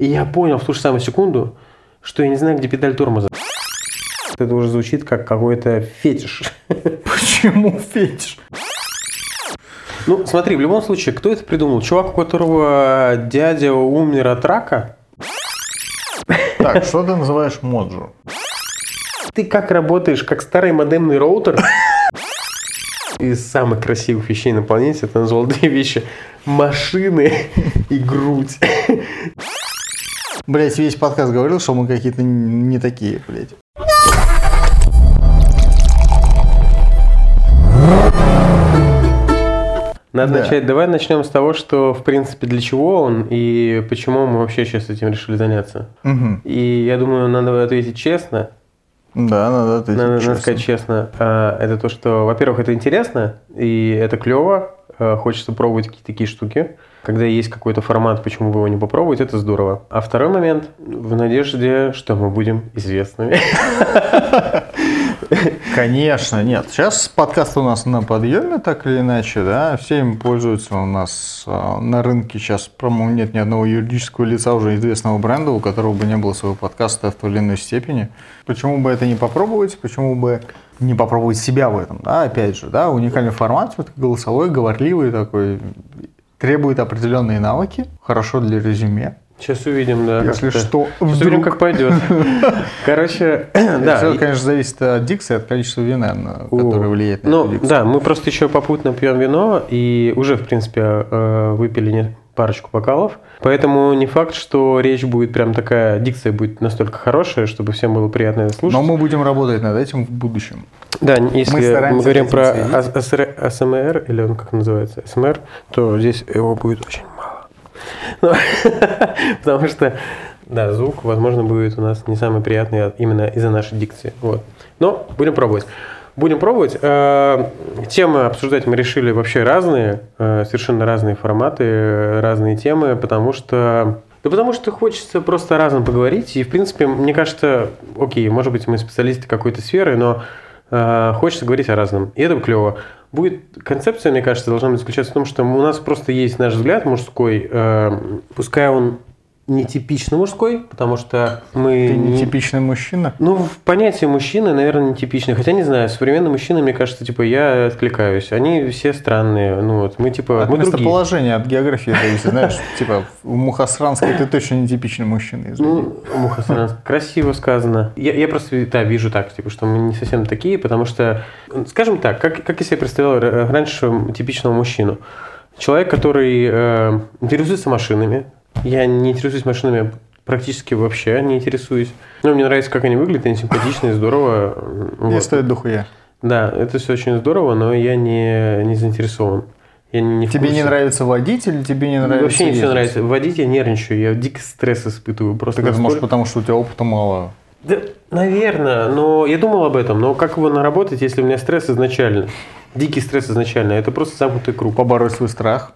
И я понял в ту же самую секунду, что я не знаю, где педаль тормоза. Это уже звучит как какой-то фетиш. Почему фетиш? Ну, смотри, в любом случае, кто это придумал? Чувак, у которого дядя умер от рака? Так, что ты называешь моджу? Ты как работаешь, как старый модемный роутер? Из самых красивых вещей на планете ты назвал две вещи. Машины и грудь. Блять, весь подкаст говорил, что мы какие-то не такие, блядь. Надо Да. начать. Давай начнем с того, что, в принципе, для чего он и почему мы вообще сейчас этим решили заняться. Мгм. И я думаю, надо ответить честно. Да, надо ответить Надо, надо честно. сказать честно. А, Это то, что, во-первых, это интересно, и это клево. а, Хочется пробовать какие-то такие штуки. Когда есть какой-то формат, почему бы его не попробовать, это здорово. А второй момент в надежде, что мы будем известными. Конечно, нет. Сейчас подкаст у нас на подъеме, так или иначе, да. Все им пользуются у нас а, на рынке сейчас, по-моему, нет ни одного юридического лица уже известного бренда, у которого бы не было своего подкаста в той или иной степени. Почему бы это не попробовать? Почему бы не попробовать себя в этом, да, опять же, да, уникальный формат, вот голосовой, говорливый такой, требует определенные навыки, хорошо для резюме. Сейчас увидим, да. Если что, Сейчас увидим, вдруг. как пойдет. Короче, Да. Все, конечно, зависит от дикции, от количества вина, которое влияет на Ну, да, мы просто еще попутно пьем вино и уже, в принципе, э, выпили парочку бокалов. Поэтому не факт, что речь будет прям такая, дикция будет настолько хорошая, чтобы всем было приятно это слушать. Но мы будем работать над этим в будущем. Да, если Мы мы, говорим про АСМР, или он как называется, СМР, то здесь его будет очень мало. Ну, Потому что, да, звук, возможно, будет у нас не самый приятный а именно из-за нашей дикции. Вот. Но будем пробовать. Будем пробовать. Э, Темы обсуждать мы решили вообще разные, э, совершенно разные форматы, э, разные темы, потому что да потому что хочется просто разом поговорить. И, в принципе, мне кажется, окей, может быть, мы специалисты какой-то сферы, но хочется говорить о разном. И это клево. Будет концепция, мне кажется, должна быть заключаться в том, что у нас просто есть наш взгляд мужской, э, пускай он не типично мужской, потому что мы Ты не- нетипичный мужчина. ну, в понятие мужчины, наверное, нетипичный. Хотя, не знаю, современные мужчины, мне кажется, типа, я откликаюсь. Они все странные. Ну, вот, мы, типа, От мы другие. местоположения, от географии зависит. Знаешь, типа в Мухосранске ты точно нетипичный мужчина. Ну, Мухасранск. Красиво сказано. Я, я просто, да, вижу так, типа, что мы не совсем такие, потому что, скажем так, как, как я себе представлял раньше типичного мужчину. Человек, который э, интересуется машинами. Я не интересуюсь машинами практически вообще, не интересуюсь. Но мне нравится, как они выглядят, они симпатичные, здорово. И Вот. стоит дохуя. Да, это все очень здорово, но я не, не заинтересован. Я не, Тебе не нравится водить или тебе не нравится Вообще не все нравится. Водить я нервничаю, я дикий стресс испытываю. Просто Так это может потому, что у тебя опыта мало. Да, наверное, но я думал об этом. Но как его наработать, если у меня стресс изначально? Дикий стресс изначально. Это просто замкнутый круг. Побороть свой страх.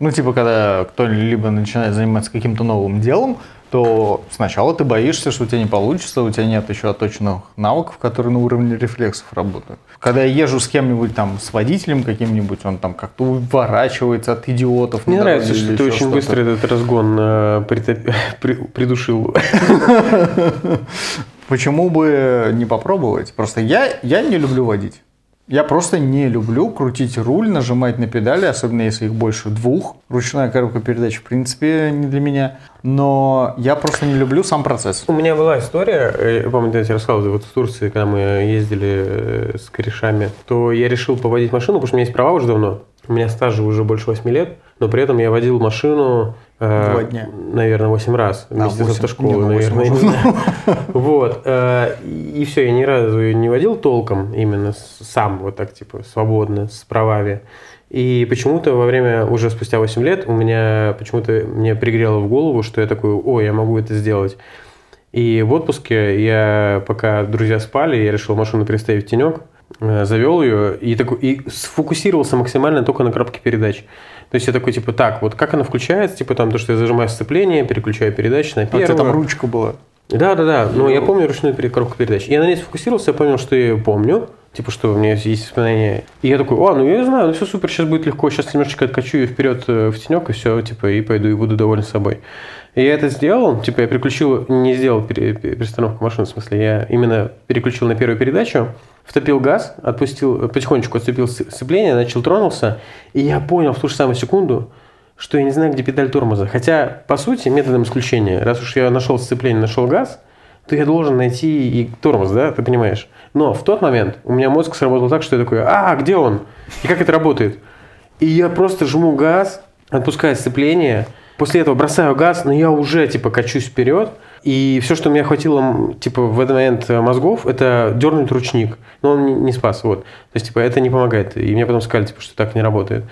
Ну, типа, когда кто-либо начинает заниматься каким-то новым делом, то сначала ты боишься, что у тебя не получится, у тебя нет еще отточенных навыков, которые на уровне рефлексов работают. Когда я езжу с кем-нибудь там, с водителем каким-нибудь, он там как-то уворачивается от идиотов. Мне нравится, что ты очень что-то. быстро этот разгон э, притоп- при- придушил. Почему бы не попробовать? Просто я, я не люблю водить. Я просто не люблю крутить руль, нажимать на педали, особенно если их больше двух. Ручная коробка передач, в принципе, не для меня. Но я просто не люблю сам процесс. У меня была история, э, я помню, я тебе рассказывал, вот в Турции, когда мы ездили э, с корешами, то я решил поводить машину, потому что у меня есть права уже давно. У меня стажа уже больше 8 лет, но при этом я водил машину... э, Два дня. Наверное, 8 раз вместе с автошколой, ну, наверное. не знаю. Вот. э, И все, я ни разу ее не водил толком, именно сам, вот так, типа, свободно, с правами. И почему-то во время, уже спустя 8 лет, у меня почему-то мне пригрело в голову, что я такой, о, я могу это сделать. И в отпуске я, пока друзья спали, я решил машину переставить в тенек, завел ее и, такой, и сфокусировался максимально только на коробке передач. То есть я такой, типа, так, вот как она включается, типа там то, что я зажимаю сцепление, переключаю передачи на А у тебя первую. там ручка была. Да, да, да. Но я помню ручную коробку передач. Я на ней сфокусировался, я понял, что я ее помню. Типа, что у меня есть воспоминания. И я такой, а, ну я знаю, ну все супер, сейчас будет легко. Сейчас немножечко откачу ее вперед э, в тенек, и все, типа, и пойду, и буду доволен собой. И я это сделал, типа я переключил, не сделал пере- пере- перестановку машины, в смысле, я именно переключил на первую передачу, втопил газ, отпустил, потихонечку отступил сцепление, начал тронулся, и я понял в ту же самую секунду, что я не знаю, где педаль тормоза. Хотя, по сути, методом исключения, раз уж я нашел сцепление, нашел газ, то я должен найти и тормоз, да, ты понимаешь? Но в тот момент у меня мозг сработал так, что я такой, а, где он? И как это работает? И я просто жму газ, отпускаю сцепление, после этого бросаю газ, но я уже, типа, качусь вперед, и все, что мне хватило, м, типа, в этот момент э, мозгов, это дернуть ручник. Но он не спас, вот. То есть, типа, это не помогает. И мне потом сказали, типа, что так не работает.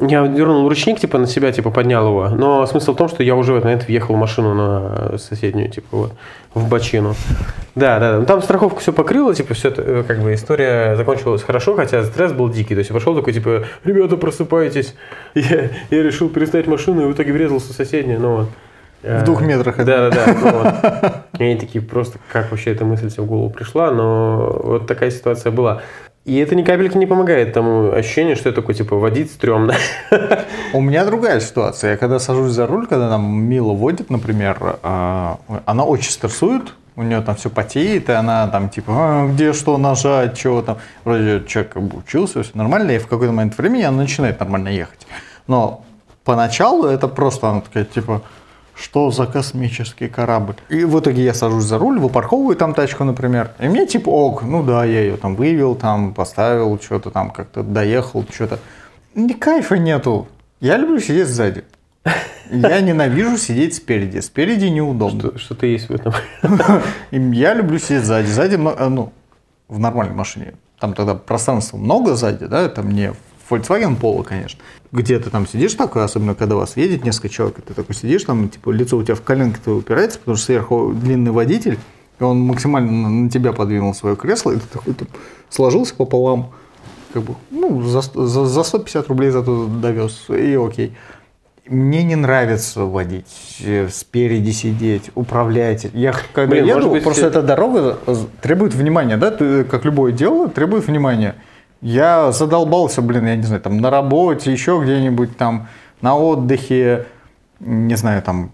Я дернул ручник, типа, на себя, типа, поднял его. Но смысл в том, что я уже в этот момент въехал в машину на соседнюю, типа, вот, в бочину. Да, да, да. Ну, Там страховка все покрыла, типа, все, это, э, как бы, история закончилась хорошо, хотя стресс был дикий. То есть, я пошел такой, типа, ребята, просыпайтесь. Я, я решил переставить машину, и в итоге врезался в соседнюю, ну, вот. В двух метрах Да, да, да. ну. И они такие просто, как вообще эта мысль себе в голову пришла, но вот такая ситуация была. И это ни капельки не помогает тому ощущению, что я такой, типа, водить стрёмно. У меня другая ситуация. Я когда сажусь за руль, когда там Мила водит, например, а, она очень стрессует, у нее там все потеет, и она там типа, «А, где что нажать, чего там. Вроде человек как бы учился, все нормально, и в какой-то момент времени она начинает нормально ехать. Но поначалу это просто она такая типа, что за космический корабль? И в итоге я сажусь за руль, выпарковываю там тачку, например, и мне типа ок, ну да, я ее там вывел, там поставил, что-то там как-то доехал, что-то. Ни кайфа нету. Я люблю сидеть сзади. Я ненавижу сидеть спереди. Спереди неудобно. Что- Что-то есть в этом. Я люблю сидеть сзади. Сзади, э, ну, в нормальной машине. Там тогда пространства много сзади, да, это не Volkswagen Polo, конечно. Где ты там сидишь такой, особенно когда вас едет несколько человек, и ты такой сидишь, там, типа, лицо у тебя в коленке твое упирается, потому что сверху длинный водитель, и он максимально на, тебя подвинул свое кресло, и ты такой там сложился пополам, как бы, ну, за, за, за 150 рублей зато довез, и окей. Мне не нравится водить, э, спереди сидеть, управлять. Я когда Блин, еду, быть, просто все- эта дорога э, требует внимания, да? Ты, как любое дело, требует внимания. Я задолбался, блин, я не знаю, там на работе, еще где-нибудь там, на отдыхе, не знаю, там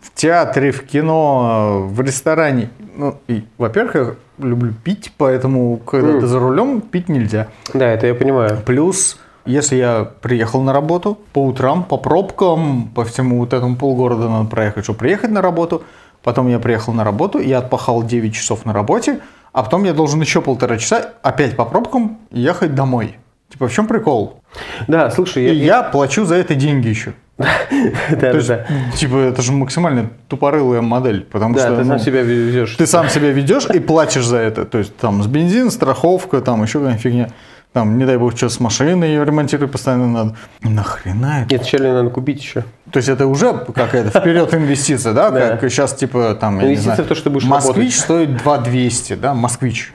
в театре, в кино, в ресторане. Ну, и, во-первых, я люблю пить, поэтому, когда Мгм. ты за рулем, пить нельзя. Да, это я понимаю. Плюс, если я приехал на работу по утрам, по пробкам, по всему вот этому полгорода надо проехать, чтобы приехать на работу. Потом я приехал на работу, я отпахал 9 часов на работе, а потом я должен еще полтора часа опять по пробкам ехать домой. Типа, в чем прикол? Да, слушай, И я... я плачу за это деньги еще. Да, да, да. типа, это же максимально тупорылая модель, потому что ты ну, сам себя везешь. ты сам себя ведешь и платишь за это. То есть там с бензин, страховка, там еще какая-нибудь фигня. Там, не дай бог, что с машиной ее ремонтировать постоянно надо. Нахрена это? Нет, вначале надо купить еще. То есть это уже какая-то вперед инвестиция, да? Как сейчас типа там, я не знаю, в то, что будешь Москвич стоит 2200, да? Москвич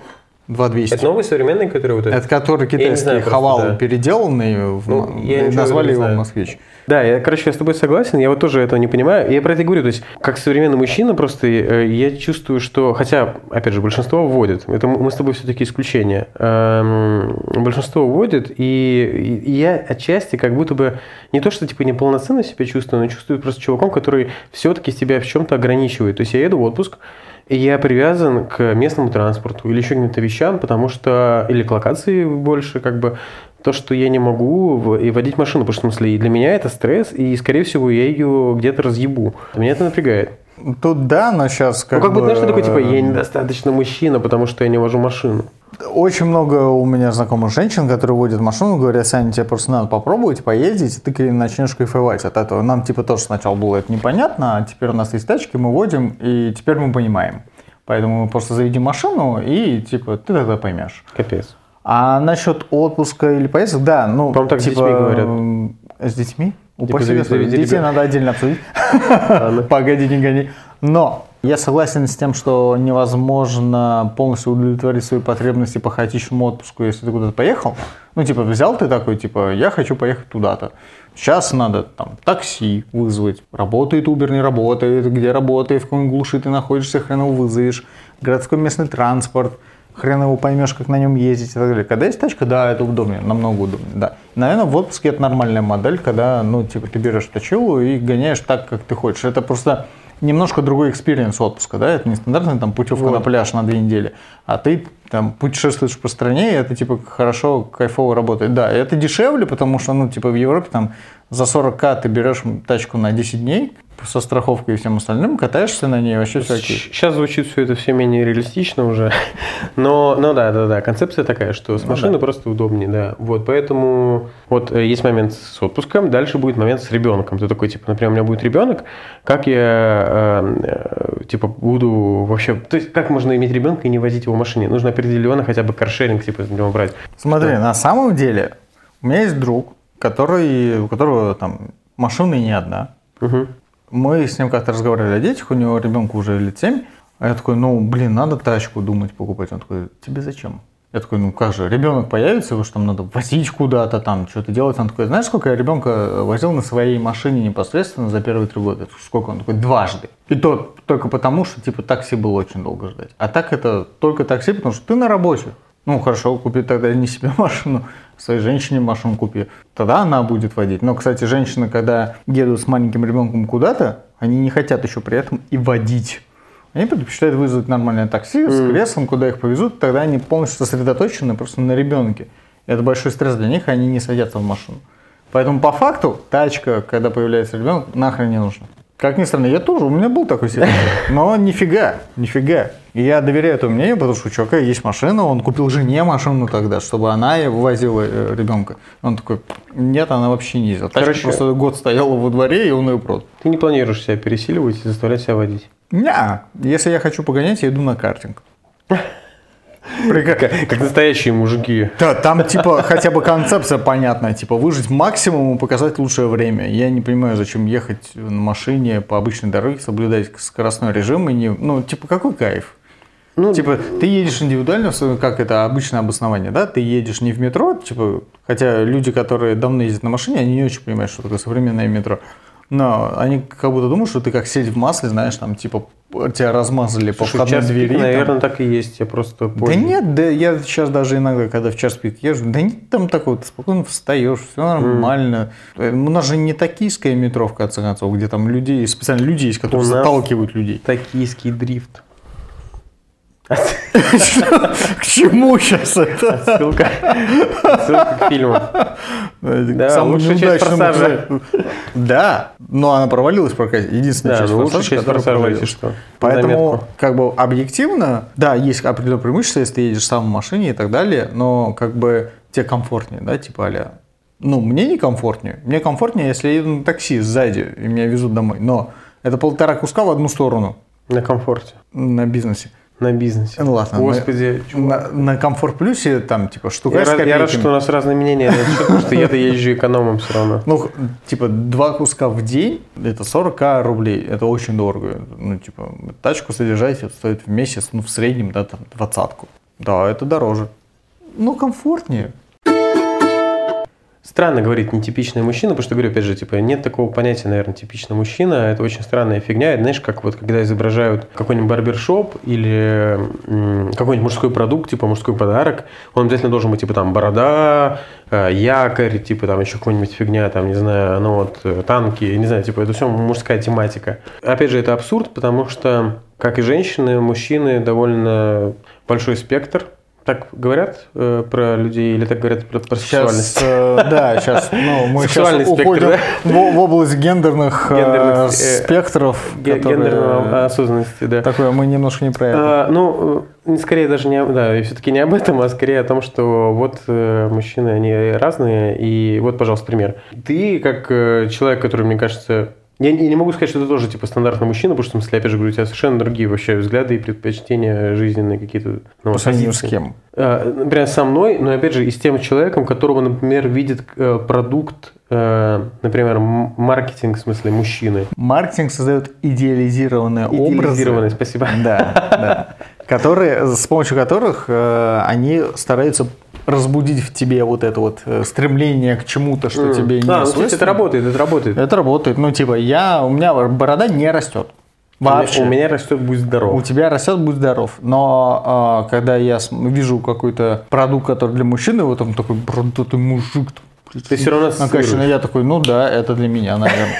2200. Это новый современный, который вот этот? Это который китайский знаю просто, хавал да. переделанный, в- Ну, я назвали его знаю. москвич. Да, я, короче, я с тобой согласен, я вот тоже этого не понимаю. И Я про это и говорю, то есть, как современный мужчина, просто э, я чувствую, что, хотя, опять же, большинство вводит, это мы с тобой все-таки исключение, Эм, большинство вводит, и, и я отчасти как будто бы не то, что типа неполноценно себя чувствую, но чувствую просто чуваком, который все-таки себя в чем-то ограничивает. То есть я еду в отпуск, я привязан к местному транспорту или еще каким-то вещам, потому что... Или к локации больше, как бы... То, что я не могу в- и водить машину, потому что, в смысле, и для меня это стресс, и, скорее всего, я ее где-то разъебу. Меня это напрягает. Тут да, но сейчас как ну, как бы, знаешь, что такое, типа, я недостаточно мужчина, потому что я не вожу машину. Очень много у меня знакомых женщин, которые водят машину, говорят, Саня, тебе просто надо попробовать, поездить, и ты начнешь кайфовать от этого. Нам типа тоже сначала было это непонятно, а теперь у нас есть тачки, мы водим, и теперь мы понимаем. Поэтому мы просто заведем машину, и типа ты тогда поймешь. Капец. А насчет отпуска или поездок, да, ну, По-моему, так с типа, детьми говорят. С детьми? Типа, Упаси заведи- Господи, заведи детей надо отдельно обсудить. Ладно. Погоди, не гони. Но я согласен с тем, что невозможно полностью удовлетворить свои потребности по хаотичному отпуску, если ты куда-то поехал. Ну, типа, взял ты такой, типа, я хочу поехать туда-то. Сейчас надо там такси вызвать. Работает Uber, не работает, где работает, в каком глуши ты находишься, хрен его вызовешь. Городской местный транспорт, хрен его поймешь, как на нем ездить и так далее. Когда есть тачка, да, это удобнее, намного удобнее, да. Наверное, в отпуске это нормальная модель, когда, ну, типа, ты берешь точилу и гоняешь так, как ты хочешь. Это просто немножко другой experience отпуска, да, это не стандартная там путевка Вот. на пляж на две недели, а ты там путешествуешь по стране, и это типа хорошо, кайфово работает. Да, это дешевле, потому что, ну, типа в Европе там за 40к ты берешь тачку на 10 дней со страховкой и всем остальным, катаешься на ней, вообще все окей. Сейчас звучит все это все менее реалистично уже. Но, ну да, да, да. Концепция такая, что с Ну машиной да. просто удобнее, да. Вот, поэтому вот э, есть момент с отпуском, дальше будет момент с ребенком. Ты такой, типа, например, у меня будет ребенок, как я, э, э, типа, буду вообще... То есть, как можно иметь ребенка и не возить его в машине? Нужно определенно хотя бы каршеринг, типа, брать. Смотри, на самом деле, у меня есть друг, который, у которого там машина не одна. Мгм. Мы с ним как-то разговаривали о детях, у него ребенку уже лет 7. А я такой, ну, блин, надо тачку думать покупать. Он такой, тебе зачем? Я такой, ну как же, ребенок появится, его что там надо возить куда-то, там что-то делать. Он такой, знаешь, сколько я ребенка возил на своей машине непосредственно за первые три года? Сколько? Он такой, дважды. И то только потому, что типа такси было очень долго ждать. А так это только такси, потому что ты на работе. Ну хорошо, купи тогда не себе машину, своей женщине машину купи. Тогда она будет водить. Но, кстати, женщины, когда едут с маленьким ребенком куда-то, они не хотят еще при этом и водить. Они предпочитают вызвать нормальное такси с креслом, куда их повезут, тогда они полностью сосредоточены просто на ребенке. Это большой стресс для них, они не садятся в машину. Поэтому по факту тачка, когда появляется ребенок, нахрен не нужна. Как ни странно, я тоже, у меня был такой ситуация. Но нифига, нифига. И я доверяю этому мнению, потому что у чувака есть машина, он купил жене машину тогда, чтобы она его возила э, ребенка. Он такой, нет, она вообще не ездит. Тачка Короче- просто год стояла во дворе, и он ее продал. Ты не планируешь себя пересиливать и заставлять себя водить. Ня, если я хочу погонять, я иду на картинг. Как, как настоящие мужики. Да, там типа хотя бы концепция понятная, типа выжить максимум и показать лучшее время. Я не понимаю, зачем ехать на машине по обычной дороге, соблюдать скоростной режим и не, ну типа какой кайф. Ну, Типа, ты едешь индивидуально, как это обычное обоснование, да? Ты едешь не в метро, типа, хотя люди, которые давно ездят на машине, они не очень понимают, что такое современное метро. Но они как будто думают, что ты как сеть в масле, знаешь, там, типа, тебя размазали по слушай, входной час пик, двери. там. наверное, так и есть. Я просто Да поздний. нет, да я сейчас даже иногда, когда в час пик езжу, да нет там такого, ты спокойно встаешь, все нормально. Э, У нас же не токийское метро, в конце концов, где там людей, специально люди есть, которые У заталкивают людей. Токийский дрифт. К чему сейчас это? Ссылка, ссылка к фильму. Да, лучшая часть «Форсажа». Да, но она провалилась в прокате. Единственная часть «Форсажа», часть провалилась. что. Поэтому, как бы объективно, да, есть определенное преимущество, если ты едешь сам в машине и так далее, но как бы тебе комфортнее, да, типа а Ну, мне не комфортнее. Мне комфортнее, если я еду на такси сзади и меня везут домой. Но это полтора куска в одну сторону На комфорте. на бизнесе. На бизнесе. Ну ладно. Господи, На, на комфорт плюсе там типа штука Я с рад, я рад, что у нас разные мнения на этот счет, потому что я-то езжу экономом все равно. Ну, типа, два куска в день, это 40 рублей, это очень дорого. Ну, типа, тачку содержать стоит в месяц, ну, в среднем, да, там, двадцатку. Да, это дороже. Ну, комфортнее. Странно говорить нетипичный мужчина, потому что, говорю, опять же, типа, нет такого понятия, наверное, типичный мужчина. Это очень странная фигня. Это, знаешь, как вот когда изображают какой-нибудь барбершоп или какой-нибудь мужской продукт, типа мужской подарок, он обязательно должен быть, типа, там, борода, э, якорь, типа, там, еще какая-нибудь фигня, там, не знаю, ну вот, э, танки, не знаю, типа, это все мужская тематика. Опять же, это абсурд, потому что, как и женщины, мужчины довольно большой спектр. Так говорят э, про людей или так говорят про, про сексуальность? Сейчас, э, да, сейчас, ну, мы сейчас спектр, уходим да? в, в область гендерных, э, Гендерных, э, спектров. Ге- которые- Гендерной осознанности, да. Такое, мы немножко не про это. А, ну, э, скорее даже не, да, все-таки не об этом, а скорее о том, что вот э, мужчины, они разные, и вот, пожалуйста, пример. Ты, как э, человек, который, мне кажется, я, я не могу сказать, что ты тоже, типа, стандартный мужчина, потому что, в смысле, опять же, говорю, у тебя совершенно другие вообще взгляды и предпочтения жизненные какие-то. ну, По сравнению с кем? А, Например, со мной, но опять же и с тем человеком, которого, например, видит э, продукт, э, например, маркетинг, в смысле, мужчины. Маркетинг создает идеализированные образы. Идеализированный, спасибо. Да, да. Которые, с помощью которых э, они стараются разбудить в тебе вот это вот э, стремление к чему-то, что М. тебе не А, ну, кстати, это свойственно. работает, это работает. Это работает. Ну, типа, я, у меня борода не растет. Вообще. У меня растет «Будь здоров». У тебя растет, будь здоров. Но а, когда я вижу какой-то продукт, который для мужчины, вот он такой бородатый мужик. Ты всё равно накачанный, ассоциируешь. я такой, ну да, это для меня, наверное.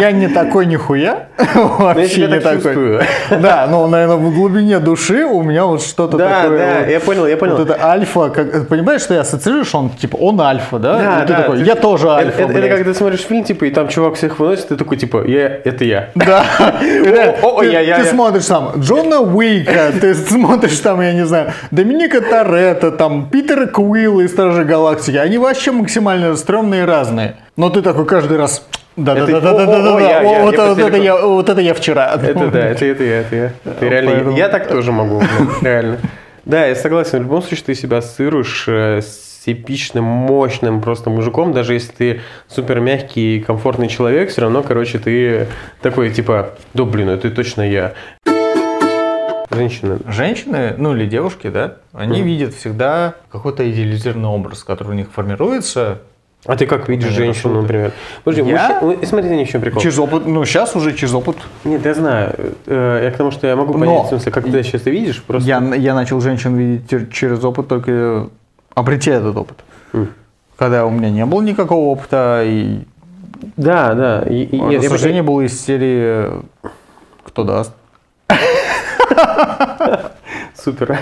Я не такой нихуя. Ну, Вообще себя не так такой. Да, но, наверное, в глубине души у меня вот что-то Да, такое. да, вот- я понял, я понял. Вот это альфа, как, понимаешь, что я ассоциирую, что он типа он альфа, да? Да, да, такой, я тоже альфа. это, когда ты смотришь фильм, типа, и там чувак всех выносит, ты такой, типа, я, это я. Да. О, я- я- ты смотришь там Джона Уика, ты смотришь там, я не знаю, Доминика Торетто, там Питера Куилла из Стражей Галактики. Они вообще максимально стрёмные и разные. Но ты такой каждый раз... Да, да, Это- да, да, да, да, да, Вот это я, вот это я вчера. Это да, это, это я, это я. Это реально, Поэтому- я так тоже могу, реально. Да, я согласен, в любом случае ты себя ассоциируешь э, с эпичным, мощным просто мужиком, даже если ты супер мягкий и комфортный человек, все равно, короче, ты такой, типа, да блин, это точно я. Женщина. Женщины, ну или девушки, да, они Мгм. видят всегда какой-то идеализированный образ, который у них формируется А ты как видишь женщину, например? Подожди, Я? смотрите, не в чем прикол. через опыт. Ну, сейчас уже через опыт. Нет, я знаю. Э, Я к тому, что я могу понять, Но- в смысле, как ты сейчас это видишь, просто... Я, я начал женщин видеть через опыт только обретя этот опыт. М. Когда у меня не было никакого опыта, и Да, да. и- и- я- я- рассуждение было из серии «Кто даст?». Супер.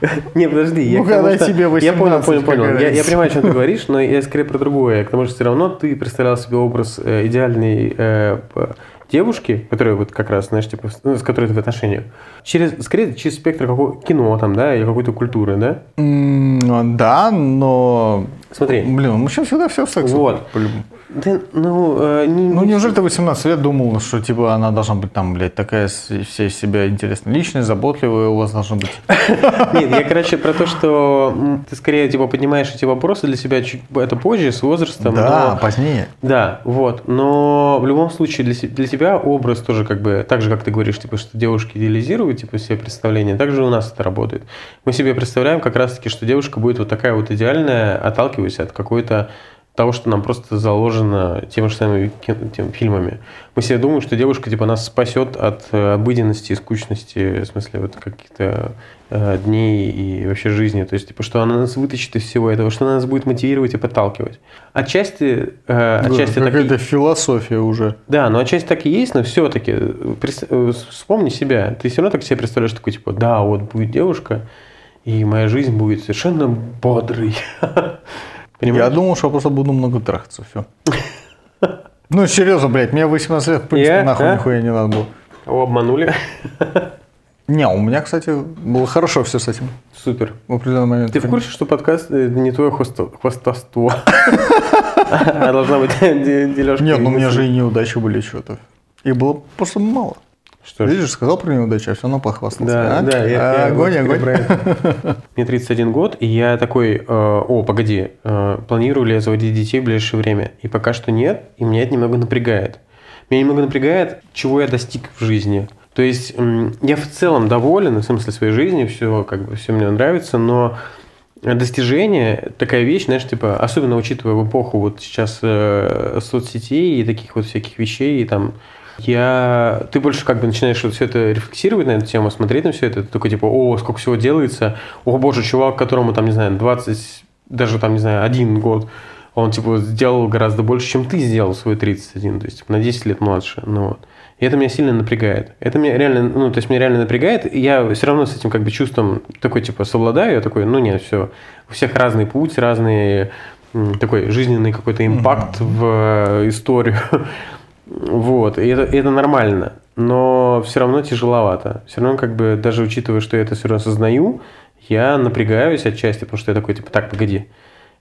Не, подожди. я Ну, когда что- тебе Я понял, 18, понял, понял. Я, понимаю, о чем ты говоришь, но я скорее про другое. К тому, что все равно ты представлял себе образ э, идеальной э, девушки, которая вот как раз, знаешь, типа, с- ну, с которой ты в отношениях. Через, скорее, через спектр какого кино там, да, или какой-то культуры, да? М, Да, но... Смотри. Блин, у мужчин всегда все в сексе. Вот. по-любому. Да, ну, э, не, Ну, не- неужели ты 18 лет думал, что, типа, она должна быть там, блядь, такая вся из себя интересная личность, заботливая, у вас должна быть... Нет, я, короче, про то, что ты скорее, типа, поднимаешь эти вопросы для себя чуть это позже, с возрастом. Да, позднее. Да, вот. Но в любом случае для, для тебя образ тоже как бы, так же, как ты говоришь, типа, что девушки идеализируют, типа, себе представление, так же у нас это работает. Мы себе представляем как раз-таки, что девушка будет вот такая вот идеальная, отталкиваясь от какой-то того, что нам просто заложено теми же самыми тем фильмами. Мы себе думаем, что девушка типа нас спасет от э, обыденности и скучности, в смысле вот каких-то э, дней и вообще жизни. То есть, типа, что она нас вытащит из всего этого, что она нас будет мотивировать и подталкивать. Отчасти, э, отчасти так и- Какая-то философия уже. да, но отчасти так и есть, но все-таки вспомни себя. Ты все равно так себе представляешь такой, типа, да, вот будет девушка, и моя жизнь будет совершенно бодрой. Понимаешь? Я думал, что я просто буду много трахаться, все. Ну, серьезно, блядь, мне 18 лет, в принципе, Я? нахуй А? нихуя не надо было. О, обманули. Не, у меня, кстати, было хорошо все с этим Супер. в определенный момент. Ты в курсе, что подкаст э, не твое хвосто- хвастовство? А должна быть дележка. Нет, ну у меня же и неудачи были что-то. И было просто мало. Что. Видишь, сказал про неудачи, а все равно похвастался. Да, а? да, я, А, я огонь, огонь. про это. Мне 31 год, и я такой, э, о, погоди, э, планирую ли я заводить детей в ближайшее время? И пока что нет, и меня это немного напрягает. Меня немного напрягает, чего я достиг в жизни. То есть м, я в целом доволен, в смысле своей жизни, все как бы все мне нравится, но достижение такая вещь, знаешь, типа, особенно учитывая в эпоху вот сейчас э, соцсетей и таких вот всяких вещей, и там я, ты больше как бы начинаешь вот все это рефлексировать на эту тему, смотреть на все это, ты такой типа, о, сколько всего делается, о боже, чувак, которому там, не знаю, 20, даже там, не знаю, один год, он типа сделал гораздо больше, чем ты сделал свой 31, то есть типа, на 10 лет младше, ну вот. И это меня сильно напрягает. Это меня реально, ну, то есть меня реально напрягает, и я все равно с этим как бы чувством такой, типа, совладаю, я такой, ну, нет, все, у всех разный путь, разный м, такой жизненный какой-то импакт в э, историю. Вот, и это, и это нормально, но все равно тяжеловато. Все равно, как бы, даже учитывая, что я это все равно осознаю, я напрягаюсь отчасти, потому что я такой, типа, так, погоди,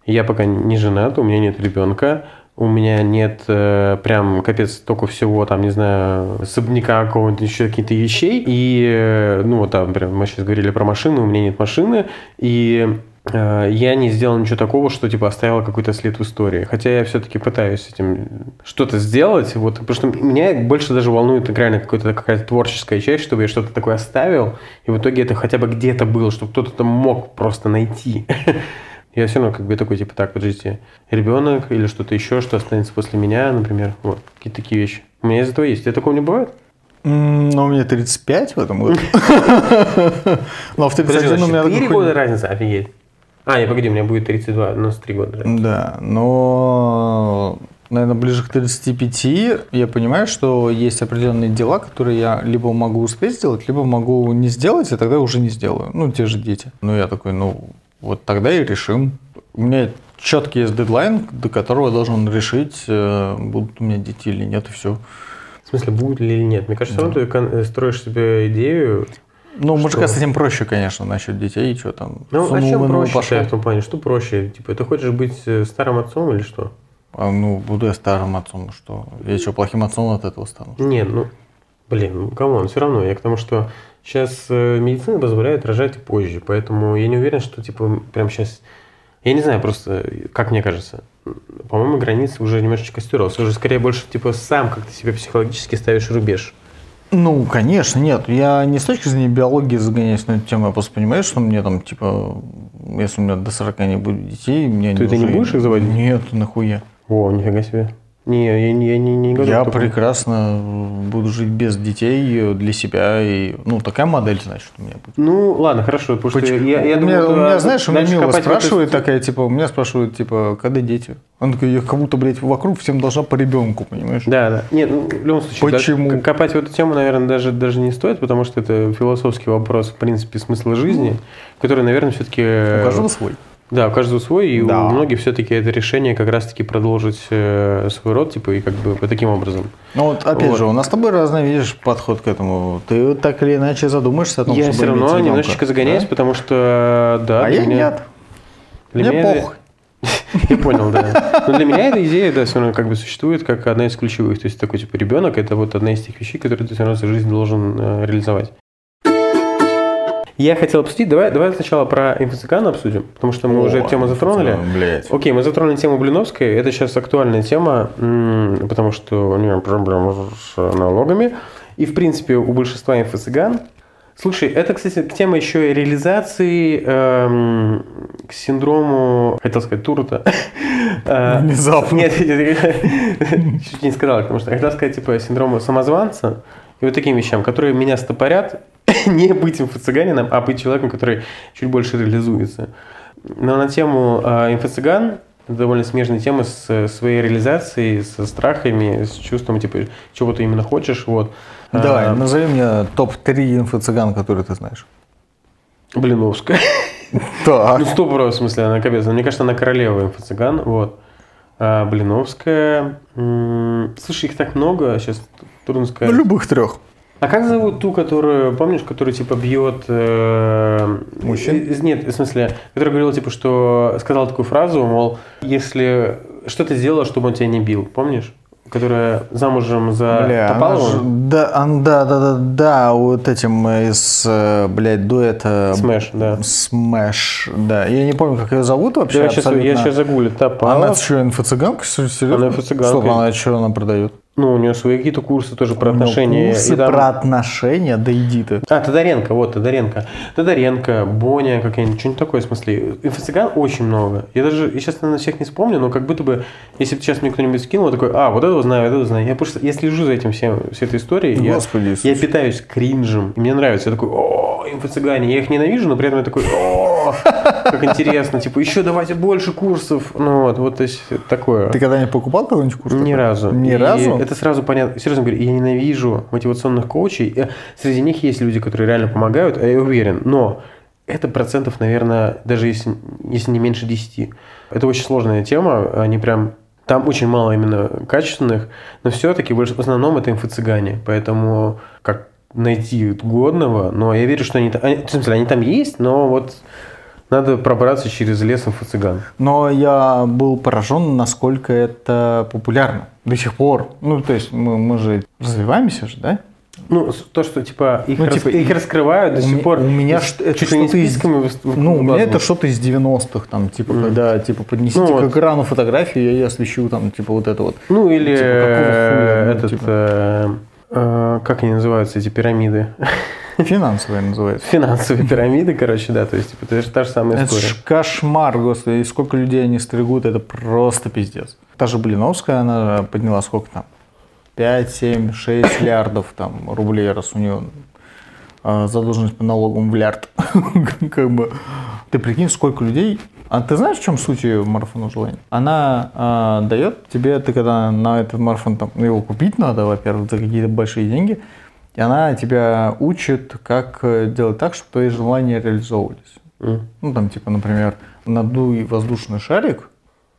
я пока не женат, у меня нет ребенка, у меня нет э, прям капец только всего, там, не знаю, особняка какого-нибудь, еще какие-то вещей. И, э, ну, вот там, прям, мы сейчас говорили про машину, у меня нет машины, и я не сделал ничего такого, что, типа, оставил какой-то след в истории. Хотя я все-таки пытаюсь с этим что-то сделать, вот, потому что меня больше даже волнует реально какая-то какая-то творческая часть, чтобы я что-то такое оставил, и в итоге это хотя бы где-то было, чтобы кто-то там мог просто найти. Я все равно как бы такой, типа, так, подождите, ребенок или что-то еще, что останется после меня, например, вот, какие-то такие вещи. У меня из этого есть. Тебя такого не бывает? Ну, мне 35 в этом году. Но в 31 у меня 4 такой- года разница, офигеть. А, не, погоди, у меня будет 32, у нас 3 года. Да, но наверное, ближе к 35 я понимаю, что есть определенные дела, которые я либо могу успеть сделать, либо могу не сделать, и тогда уже не сделаю. Ну, те же дети. Ну, я такой, ну, вот тогда и решим. У меня четкий есть дедлайн, до которого я должен решить, э, будут у меня дети или нет, и все. В смысле, будет ли или нет? Мне кажется, да. ты э, строишь себе идею. Ну, что... мужика с этим проще, конечно, насчет детей, что там. Ну, а чем проще пошел. в том плане? Что проще? Типа, ты хочешь быть э, старым отцом или что? А, ну, буду я старым отцом, что? Я что, плохим отцом от этого стану? Нет, ну, блин, ну, come on, все равно. Я к тому, что сейчас медицина позволяет рожать и позже, поэтому я не уверен, что, типа, прям сейчас я не знаю, просто, как мне кажется, по-моему, границы уже немножечко стерлась. Уже скорее больше, типа, сам как ты себе психологически ставишь рубеж. Ну, конечно, нет. Я не с точки зрения биологии загоняюсь на эту тему, я просто понимаю, что мне там, типа, если у меня до 40 не будет детей, мне Ты не ты не будешь их заводить? Нет, нахуя. О, нифига себе. Не, я, не, я не, не готов. Я такой. прекрасно буду жить без детей для себя. И, ну, такая модель, значит, у меня будет. Ну, ладно, хорошо. Потому что я, я у, меня, думаю, у меня, знаешь, у меня Мила спрашивает эту... такая, типа, у меня спрашивают, типа, когда дети? Он такой, я как будто, блядь, вокруг всем должна по ребенку, понимаешь? Да, да. Нет, ну, в любом случае, Почему? Даже, копать в эту тему, наверное, даже, даже не стоит, потому что это философский вопрос, в принципе, смысла жизни, который, наверное, все-таки... У каждого свой. Да, у каждого свой, и да. у многих все-таки это решение как раз-таки продолжить э, свой род, типа, и как бы таким образом. Ну вот, опять вот. же, у нас с тобой разный, видишь, подход к этому. Ты так или иначе задумаешься о том, Я все равно немножечко загоняюсь, да? потому что, да. А я меня... нет. Для Мне меня похуй. Я понял, да. Но для меня эта идея, да, все равно как бы существует как одна из ключевых. То есть такой типа ребенок это вот одна из тех вещей, которые ты все равно за жизнь должен э, реализовать. Я хотел обсудить, давай, давай сначала про инфо-цыгана обсудим, потому что мы О, уже эту тему затронули. Блядь. Окей, мы затронули тему Блиновской, это сейчас актуальная тема, потому что у нее проблемы с налогами. И, в принципе, у большинства инфо-цыган Слушай, это, кстати, тема еще и реализации эм, к синдрому, хотел сказать, Турута. Э, Внезапно. Нет, чуть не сказал, потому что хотел сказать, типа, синдрому самозванца и вот таким вещам, которые меня стопорят не быть инфо-цыганином, а быть человеком, который чуть больше реализуется. Но на тему э, инфо-цыган довольно смежная тема с своей реализацией, со страхами, с чувством, типа, чего ты именно хочешь. Вот. Давай, а, назови мне топ-3 инфо-цыган, которые ты знаешь. Блиновская. Так. Ну, сто в смысле, она капец. Мне кажется, она королева инфо-цыган. Вот. А, Блиновская. Слушай, их так много, сейчас трудно сказать. Ну, любых трех. А как зовут ту, которую, помнишь, которая типа бьет... Э, Мужчин? Э, нет, в смысле, которая говорила, типа, что сказала такую фразу, мол, если что ты сделала, чтобы он тебя не бил, помнишь? которая замужем за Бля, Топаловым. Же, да, да, да, да, да, вот этим из, э, блядь, дуэта. Smash, да. Smash, да. Я не помню, как ее зовут вообще. Да, я, сейчас, я сейчас загуглю. Топалов. Она что, инфо-цыганка? Серьезно? Она инфо-цыганка. Что она, что она продает? Ну, у нее свои какие-то курсы тоже про отношения. Курсы там... про отношения, да иди ты. А, Тодоренко, вот, Тодоренко. Тодоренко, Боня какая-нибудь, что-нибудь такое, в смысле. Инфо-цыган очень много. Я даже, я сейчас, наверное, всех не вспомню, но как будто бы, если бы сейчас мне кто-нибудь скинул, я такой, а, вот этого знаю, вот этого знаю. Я просто, я слежу за этим всем, всей этой историей. Господи, я, я питаюсь кринжем, и мне нравится. Я такой, о, инфо-цыгане. Я их ненавижу, но при этом я такой, о, как интересно. Типа, еще давайте больше курсов. Ну вот, вот то есть такое. Ты когда-нибудь покупал какой-нибудь курс? Ни разу. Ни разу? Это сразу понятно серьезно говорю, я ненавижу мотивационных коучей. Среди них есть люди, которые реально помогают, а я уверен. Но это процентов, наверное, даже если, если не меньше 10. Это очень сложная тема. Они прям там очень мало именно качественных, но все-таки в основном это инфо-цыгане. Поэтому как найти годного, но я верю, что они, они, в смысле, они там есть, но вот надо пробраться через лес инфо-цыган. Но я был поражен, насколько это популярно до сих пор. Ну, то есть мы, мы же развиваемся же, да? Ну, то, что типа их, ну, рас... типа, их раскрывают до сих пор. У меня это чуть ли не списками из... Ну, у меня это что-то из 90-х, там, типа, mm. когда, типа, поднесите ну, к вот. экрану фотографию, я ее освещу, там, типа, вот это вот. Ну, или типа, хуя, ну, этот, типа... э, э, как они называются, эти пирамиды? Финансовые называется. Финансовые пирамиды, короче, да, то есть типа, это же та же самая история. Это кошмар, господи, и сколько людей они стригут, это просто пиздец. Та же Блиновская, она подняла сколько там? 5, 7, 6 миллиардов там, рублей, раз у нее а, задолженность по налогам в лярд. как бы. Ты прикинь, сколько людей... А ты знаешь, в чем суть ее марафона желаний? Она а, дает тебе, ты когда на этот марафон, там, его купить надо, во-первых, за какие-то большие деньги, и она тебя учит, как э, делать так, чтобы твои желания реализовывались. М. Ну, там, типа, например, надуй воздушный шарик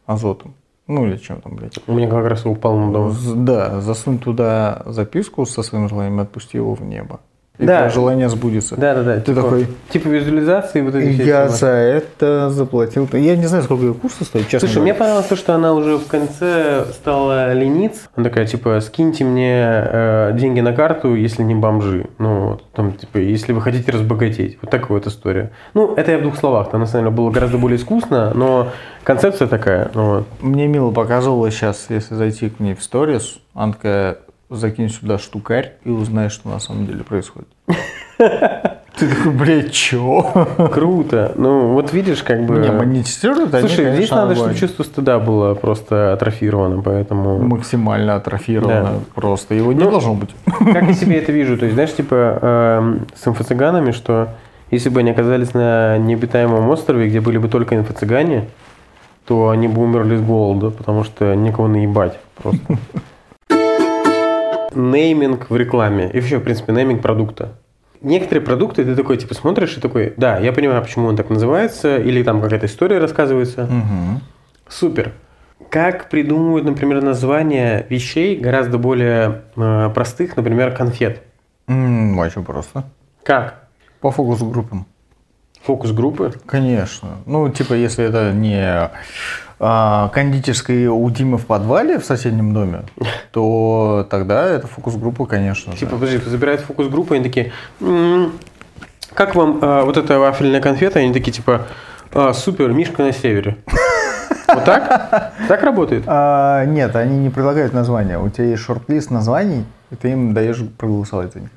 азотом, ну, или чем там, блядь. У меня как раз упал на дом. Да, засунь туда записку со своим желанием и отпусти его в небо. И Да. желание сбудется. Да, да, да. Ты типа, такой, Типа визуализации вот эти я за это заплатил. Я не знаю, сколько ее курсы стоит, честно Слушай, мне говоря. понравилось то, что она уже в конце стала лениться. Она такая, типа, скиньте мне э, деньги на карту, если не бомжи. Ну, вот, там, типа, если вы хотите разбогатеть. Вот такая вот история. Ну, это я в двух словах. Там, на самом деле, было гораздо более искусно, но концепция такая. Ну, вот. Мне Мила показывала сейчас, если зайти к ней в сторис, она такая, закинь сюда штукарь и узнаешь, что на самом деле происходит. Ты такой, блядь, чё? Круто. Ну, вот видишь, как бы... Не, монетизируют они, Слушай, здесь надо, чтобы чувство стыда было просто атрофировано, поэтому... максимально атрофировано Да. просто. Его не Ну, должно быть. Как я себе это вижу? То есть, знаешь, типа эм, с инфо-цыганами, что если бы они оказались на необитаемом острове, где были бы только инфо-цыгане, то они бы умерли с голода, потому что некого наебать просто. Нейминг в рекламе. И вообще, в принципе, нейминг продукта. Некоторые продукты ты такой, типа, смотришь и такой, да, я понимаю, почему он так называется, или там какая-то история рассказывается. Мгм. Супер. Как придумывают, например, названия вещей гораздо более э, простых, например, конфет? М, Очень просто. Как? По фокус-группам. Фокус-группы? Конечно. Ну, типа, если это не а, кондитерская у Димы в подвале в соседнем доме, то тогда это фокус-группа, конечно. Типа, подожди, забирают фокус-группу, они такие, «М, как вам э, вот эта вафельная конфета? Они такие, типа, «А, супер, Мишка на севере. Вот так? Так работает? А, нет, они не предлагают названия. У тебя есть шорт-лист названий, и ты им даешь проголосовать за них.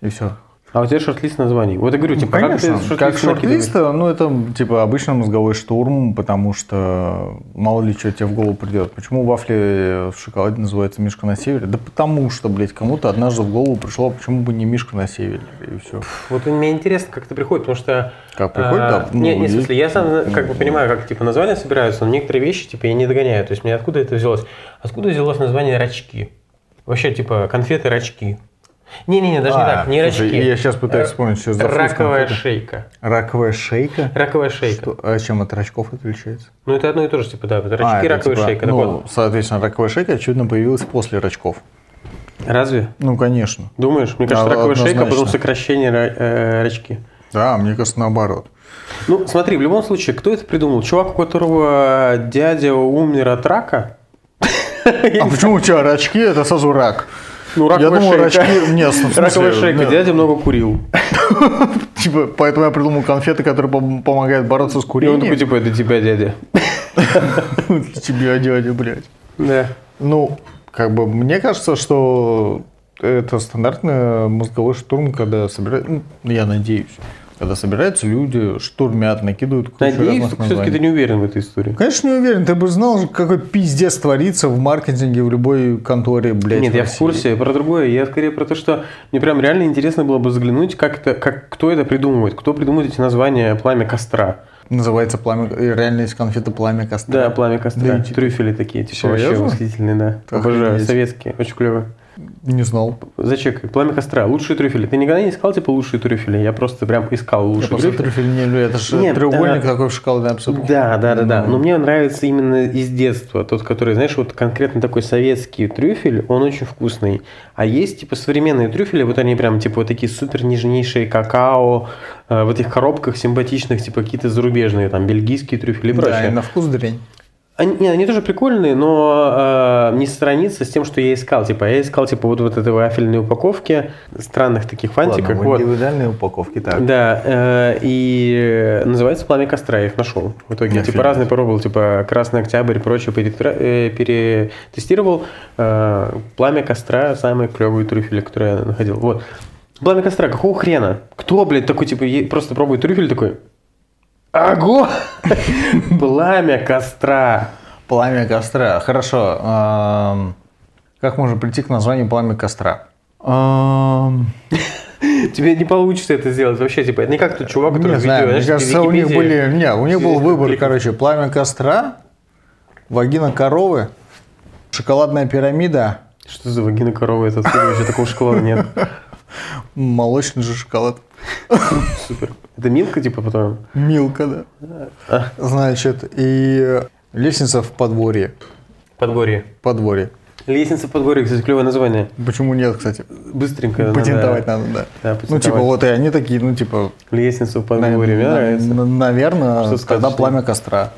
И все. А у тебя шорт-лист названий. Вот я говорю, типа, как ты Конечно, как накидываешь? шорт-лист, ну это типа обычно мозговой штурм, потому что мало ли что тебе в голову придет. Почему вафли в шоколаде называются Мишка на севере? Да потому что, блядь, кому-то однажды в голову пришло, почему бы не Мишка на севере, и все. Вот мне интересно, как это приходит, потому что... Как приходит, а, да, ну, не, не, в смысле, я сам как бы понимаю, как типа названия собираются, но некоторые вещи типа я не догоняю. То есть мне откуда это взялось? Откуда взялось название рачки? Вообще, типа, конфеты рачки. Не-не-не, даже не А, так, не слушай, рачки. я сейчас пытаюсь вспомнить, что за Раковая шейка. Раковая шейка? Раковая шейка. Что- А чем от рачков отличается? Ну, это одно и то же, типа, да, это А, рачки, это раковая типа, шейка. Ну, вот, соответственно, раковая шейка, очевидно, появилась после рачков. разве? Ну, конечно. Думаешь? Мне кажется, Да, раковая шейка, потом однозначно. сокращение ра- э, рачки. Да, мне кажется, наоборот. Ну, смотри, в любом случае, кто это придумал? Чувак, у которого дядя умер от рака? А почему у тебя рачки, это сразу рак? Ну, Я раковая думал, шейка. рачки... Нет, в смысле, Раковая шейка, ну, дядя много курил. Типа, поэтому я придумал конфеты, которые пом- помогают бороться с И он курением. такой, типа, это тебя, дядя. Тебе, дядя, блядь. Да. Ну, как бы, мне кажется, что это стандартный мозговой штурм, когда собирают, ну, я надеюсь, когда собираются люди, штурмят, накидывают кучу Надеюсь, разных все-таки ты не уверен в этой истории. Конечно, не уверен. Ты бы знал, какой пиздец творится в маркетинге в любой конторе, блядь, Нет, я в курсе про другое. Я скорее про то, что мне прям реально интересно было бы взглянуть, как это, как, кто это придумывает, кто придумывает эти названия «Пламя костра». Называется пламя, реально есть конфеты пламя костра. Да, «Пламя костра». Да, типа- Трюфели такие, типа вообще Серьезно? восхитительные, да. Охренеть. Обожаю, советские, очень клево. Не знал. Зачекай, «Пламя костра», лучшие трюфели. Ты никогда не искал, типа, лучшие трюфели? Я просто прям искал Я лучшие просто трюфели. трюфель не люблю. Это же Нет, треугольник а- такой в шоколадной обсыпке. Да, да, да, да. Ну. Но мне нравится именно из детства. Тот, который, знаешь, вот конкретно такой советский трюфель, он очень вкусный. А есть, типа, современные трюфели, вот они прям, типа, вот такие супер нежнейшие какао, э, в этих коробках симпатичных, типа, какие-то зарубежные, там, бельгийские трюфели и Да, прочее. и на вкус дрень. Они, не, они тоже прикольные, но э, не сравнится с тем, что я искал. Типа, я искал, типа, вот, вот этой вафельной упаковки, странных таких фантиках. Ладно, вот. индивидуальной упаковке так. Да, э, и называется «Пламя костра», я их нашел. В итоге, Офигеть. типа, разные пробовал, типа, «Красный октябрь» и прочее, э, перетестировал. Э, «Пламя костра» – самые клевые трюфели, которые я находил. Вот. «Пламя костра», какого хрена? Кто, блядь, такой, типа, просто пробует трюфель такой, Ого! Пламя костра. Пламя костра. Хорошо. Как можно прийти к названию пламя костра? Тебе не получится это сделать вообще, типа, это не как тот чувак, который Не знаю, видео, мне кажется, у них были... Не, у них был выбор, короче, пламя костра, вагина коровы, шоколадная пирамида, Что за вагина корова? Это откуда вообще такого шоколада нет? молочный же шоколад. Супер. Это Милка, типа, потом? Милка, да. А. Значит, и лестница в подворье. Подгорье. Подворье. Лестница в подгорье, кстати, клевое название. Почему нет, кстати? Быстренько. надо- Патентовать надо, да. Да, Ну, типа, вот и они такие, ну, типа, Лестница в подгорье, мне нравится. на- наверное, когда пламя костра.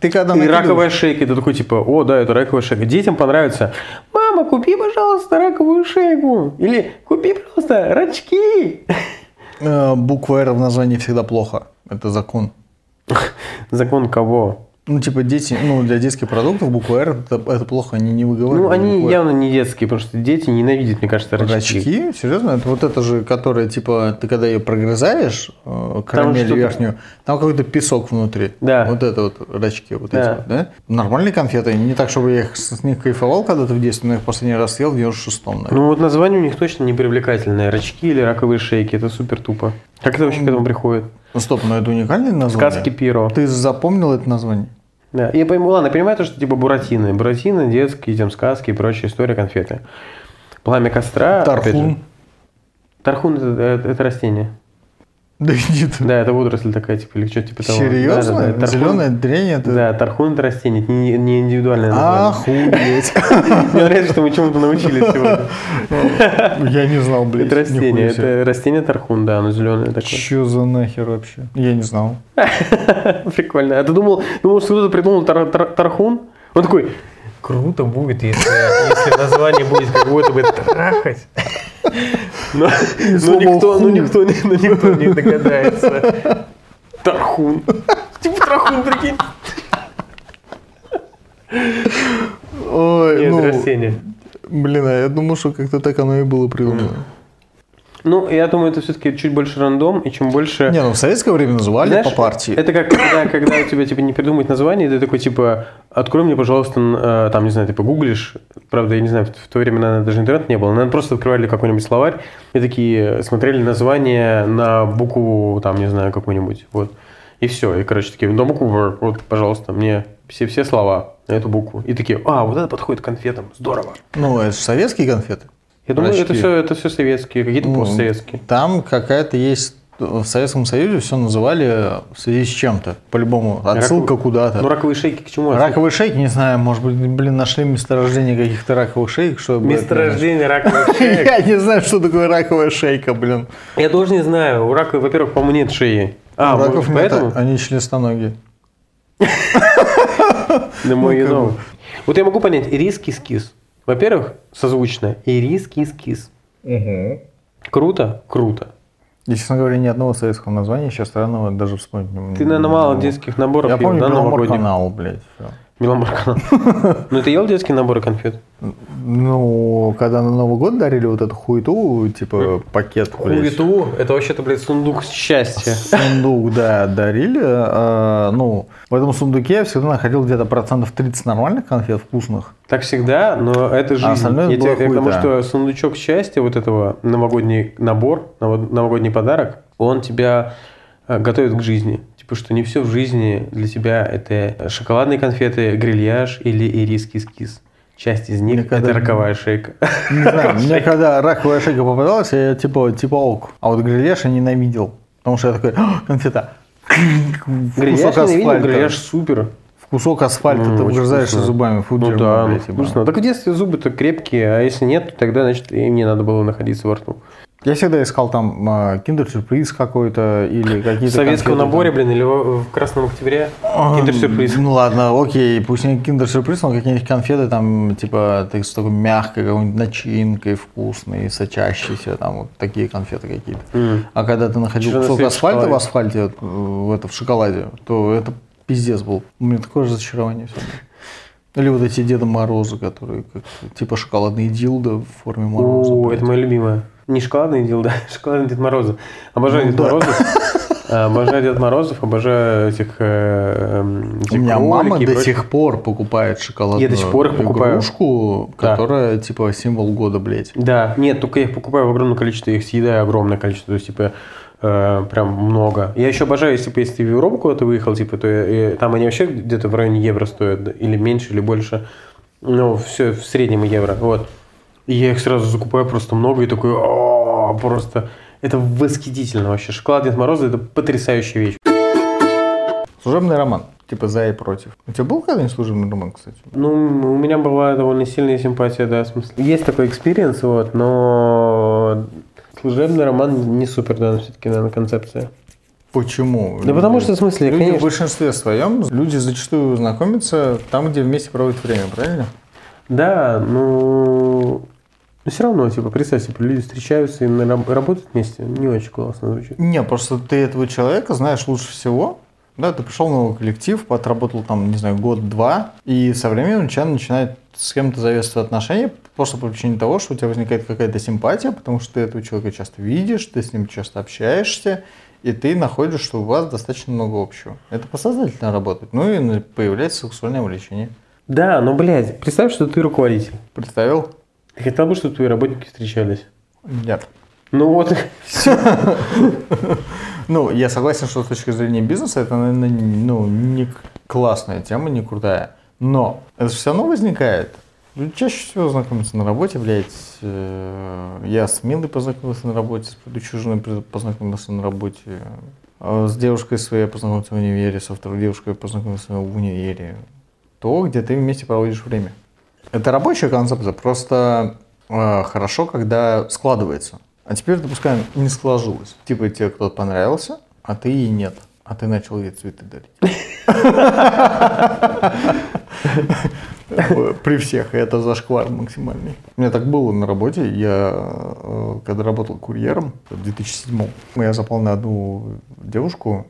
Ты когда И накидываешь- раковая шейка, ты такой типа, о, да, это раковая шейка. Детям понравится. Мама, купи, пожалуйста, раковую шейку. Или купи, пожалуйста, рачки. Э, буква «Р» в названии всегда плохо. Это закон. Закон кого? Ну, типа, дети, ну, для детских продуктов буква «Р» это, это плохо, они не выговаривают. Ну, они явно не детские, потому что дети ненавидят, мне кажется, рачки. Рачки? Серьезно? Это вот это же, которая, типа, ты когда ее прогрызаешь, э, карамель верхнюю, там какой-то песок внутри. Да. Вот это вот рачки, вот Да. эти вот, да? Нормальные конфеты, не так, чтобы я их с с них кайфовал когда-то в детстве, но я их последний раз съел в 96-м, наверное. Ну, вот название у них точно не привлекательное. Рачки или раковые шейки. Это супер тупо. Как это вообще к этому приходит? Ну, стоп, но это уникальное название. Сказки Пиро. Ты запомнил это название? Да, я пойму, ладно, я понимаю то, что типа буратино. Буратино, детские, там, сказки и прочая история, конфеты. Пламя костра. Тархун. Тархун это, это- это растение. Да ты. Да, это водоросль такая, типа, или что типа того. Серьезно? Да, да, да. Зеленая дрянь это... Да, тархун это растение, это не, не индивидуальное название. Охуеть. Мне нравится, что мы чему-то научились сегодня. Я не знал, блядь. Это растение, это растение тархун, да, оно зеленое такое. Чё за нахер вообще? Я не знал. Прикольно. А ты думал, думал, что кто-то придумал тар- тар- тархун? Он такой, круто будет, если, если название будет как будто бы трахать. Но, но слово никто, ну, никто, не- ну, никто не догадается. Тархун. Типа тархун, прикинь. Ой, Нет, ну, растение. блин, а я думал, что как-то так оно и было придумано. Ну, я думаю, это все-таки чуть больше рандом, и чем больше... Не, ну в советское время называли Знаешь, по партии. Это как когда, когда у тебя типа не придумать название, ты такой типа, открой мне, пожалуйста, э, там, не знаю, типа гуглишь, правда, я не знаю, в в то время, наверное, даже интернет не было, наверное, просто открывали какой-нибудь словарь и такие смотрели название на букву, там, не знаю, какую-нибудь, вот. И все, и, короче, такие, на букву «В», вот, пожалуйста, мне все, все слова на эту букву. И такие, а, вот это подходит к конфетам, здорово. Ну, это же советские конфеты. Я думаю, это все, это все советские, какие-то Ну, постсоветские. Там какая-то есть... В Советском Союзе все называли в связи с чем-то. По-любому. Отсылка Раковые- куда-то. Ну, раковые шейки к чему? Раковые шейки, не знаю, может быть, блин, нашли месторождение каких-то раковых шейк, чтобы... Месторождение раковых шеек. Я не знаю, что такое раковая шейка, блин. Я тоже не знаю. У рака, во-первых, по-моему, нет шеи. А, У может, раков нет, поэтому? они членистоногие. Да мой Ну. Вот я могу понять, ирис кис-кис. Во-первых, созвучно. Ирис кис-кис. Круто? Круто. И, честно говоря, ни одного советского названия сейчас странного даже вспомнить не могу. Ты, наверное, мало детских наборов Я помню да, новогодних? канал, блядь. всё. Меломар-канал. Ну, ты ел детские наборы конфет? Ну, когда на Новый год дарили вот эту хуету, типа пакет, Хуету? Это вообще-то, блядь, сундук счастья. сундук, да, дарили. а, ну, в этом сундуке я всегда находил где-то процентов 30 нормальных конфет вкусных. Так всегда, но это жизнь. остальное я тебе- я к тому, хуета. что сундучок счастья, вот этого новогодний набор, ново- новогодний подарок, он тебя э, готовит к жизни. Типа, что не все в жизни для тебя это шоколадные конфеты, грильяж или ирис кис-кис. Часть из них Никогда это роковая шейка. Не знаю, мне когда раковая шейка попадалась, я типа, типа ок. А вот грильяж я ненавидел. Потому что я такой, «А, конфета. Грильяж Кусок я не видел, асфальта. грильяж супер. Кусок асфальта, М, ты очень угрызаешься вкусно. зубами. Фу, Ну да, блядь, ебаное. вкусно. Так в детстве зубы-то крепкие, а если нет, то тогда, значит, и мне надо было находиться во рту. Я всегда искал там а, киндер-сюрприз какой-то или В какие-то советском конфеты наборе, там. блин, или в в Красном Октябре киндер-сюрприз. Ну ладно, окей, пусть не киндер-сюрприз, но какие-нибудь конфеты там, типа, ты с такой мягкой какой-нибудь начинкой, вкусной, сочащейся, там вот такие конфеты какие-то. М. А когда ты находил кусок в асфальта в асфальте, в, это, в шоколаде, то это пиздец был. У меня такое же разочарование все Или вот эти Деда Морозы, которые как, типа шоколадные дилды в форме мороза. О, это моя любимая. Не шоколадный Дед, да, шоколадный Дед Морозов. Обожаю Ну Дед да. Морозов. Обожаю Дед Морозов, обожаю этих, э, эм, У эти меня мама и до сих пор покупает шоколадную Я до сих пор их покупаю. игрушку, Да. которая типа символ года, блядь. Да, нет, только я их покупаю в огромном количестве, их съедаю огромное количество, то есть, типа, э, прям много. Я еще обожаю, если, если ты в Европу куда-то выехал, типа, то э, там они вообще где-то в районе евро стоят, да, или меньше, или больше. Ну, все в среднем евро, вот. И я их сразу закупаю просто много и такой, «О, просто... Это восхитительно вообще. Шоколад Дед Мороза – это потрясающая вещь. Служебный роман. Типа за и против. У тебя был когда-нибудь служебный роман, кстати? Ну, у меня была довольно сильная симпатия, да, в смысле. Есть такой experience, вот, но служебный роман не супер, да, все-таки, наверное, концепция. Почему? Да потому что, в смысле, Люди в конечно... большинстве своем, люди зачастую знакомятся там, где вместе проводят время, правильно? Да, ну... Но все равно, типа, представь, типа, люди встречаются и работают вместе. Не очень классно звучит. Не, просто ты этого человека знаешь лучше всего. Да, ты пришел в новый коллектив, отработал там, не знаю, год-два, и со временем тебя начинает с кем-то завязываться отношения просто по причине того, что у тебя возникает какая-то симпатия, потому что ты этого человека часто видишь, ты с ним часто общаешься, и ты находишь, что у вас достаточно много общего. Это подсознательно работает. Ну и появляется сексуальное влечение. Да, но, блядь, представь, что ты руководитель. Представил? Ты хотел бы, чтобы твои работники встречались? Нет. Ну вот, Ну, я согласен, что с точки зрения бизнеса это, наверное, ну, не классная тема, не крутая. Но это все равно возникает. Люди чаще всего знакомятся на работе, блядь. Э, Я с Милой познакомился на работе, с предыдущей женой познакомился на работе. А С девушкой своей познакомился в универе, со второй девушкой познакомился в универе. То, где ты вместе проводишь время. Это рабочая концепция, просто э, хорошо, когда складывается. А теперь, допускаем, не сложилось. Типа тебе кто-то понравился, а ты и нет. А ты начал ей цветы дарить. При всех. Это зашквар максимальный. У меня так было на работе. Я, э, когда работал курьером в 2007 я запал на одну девушку.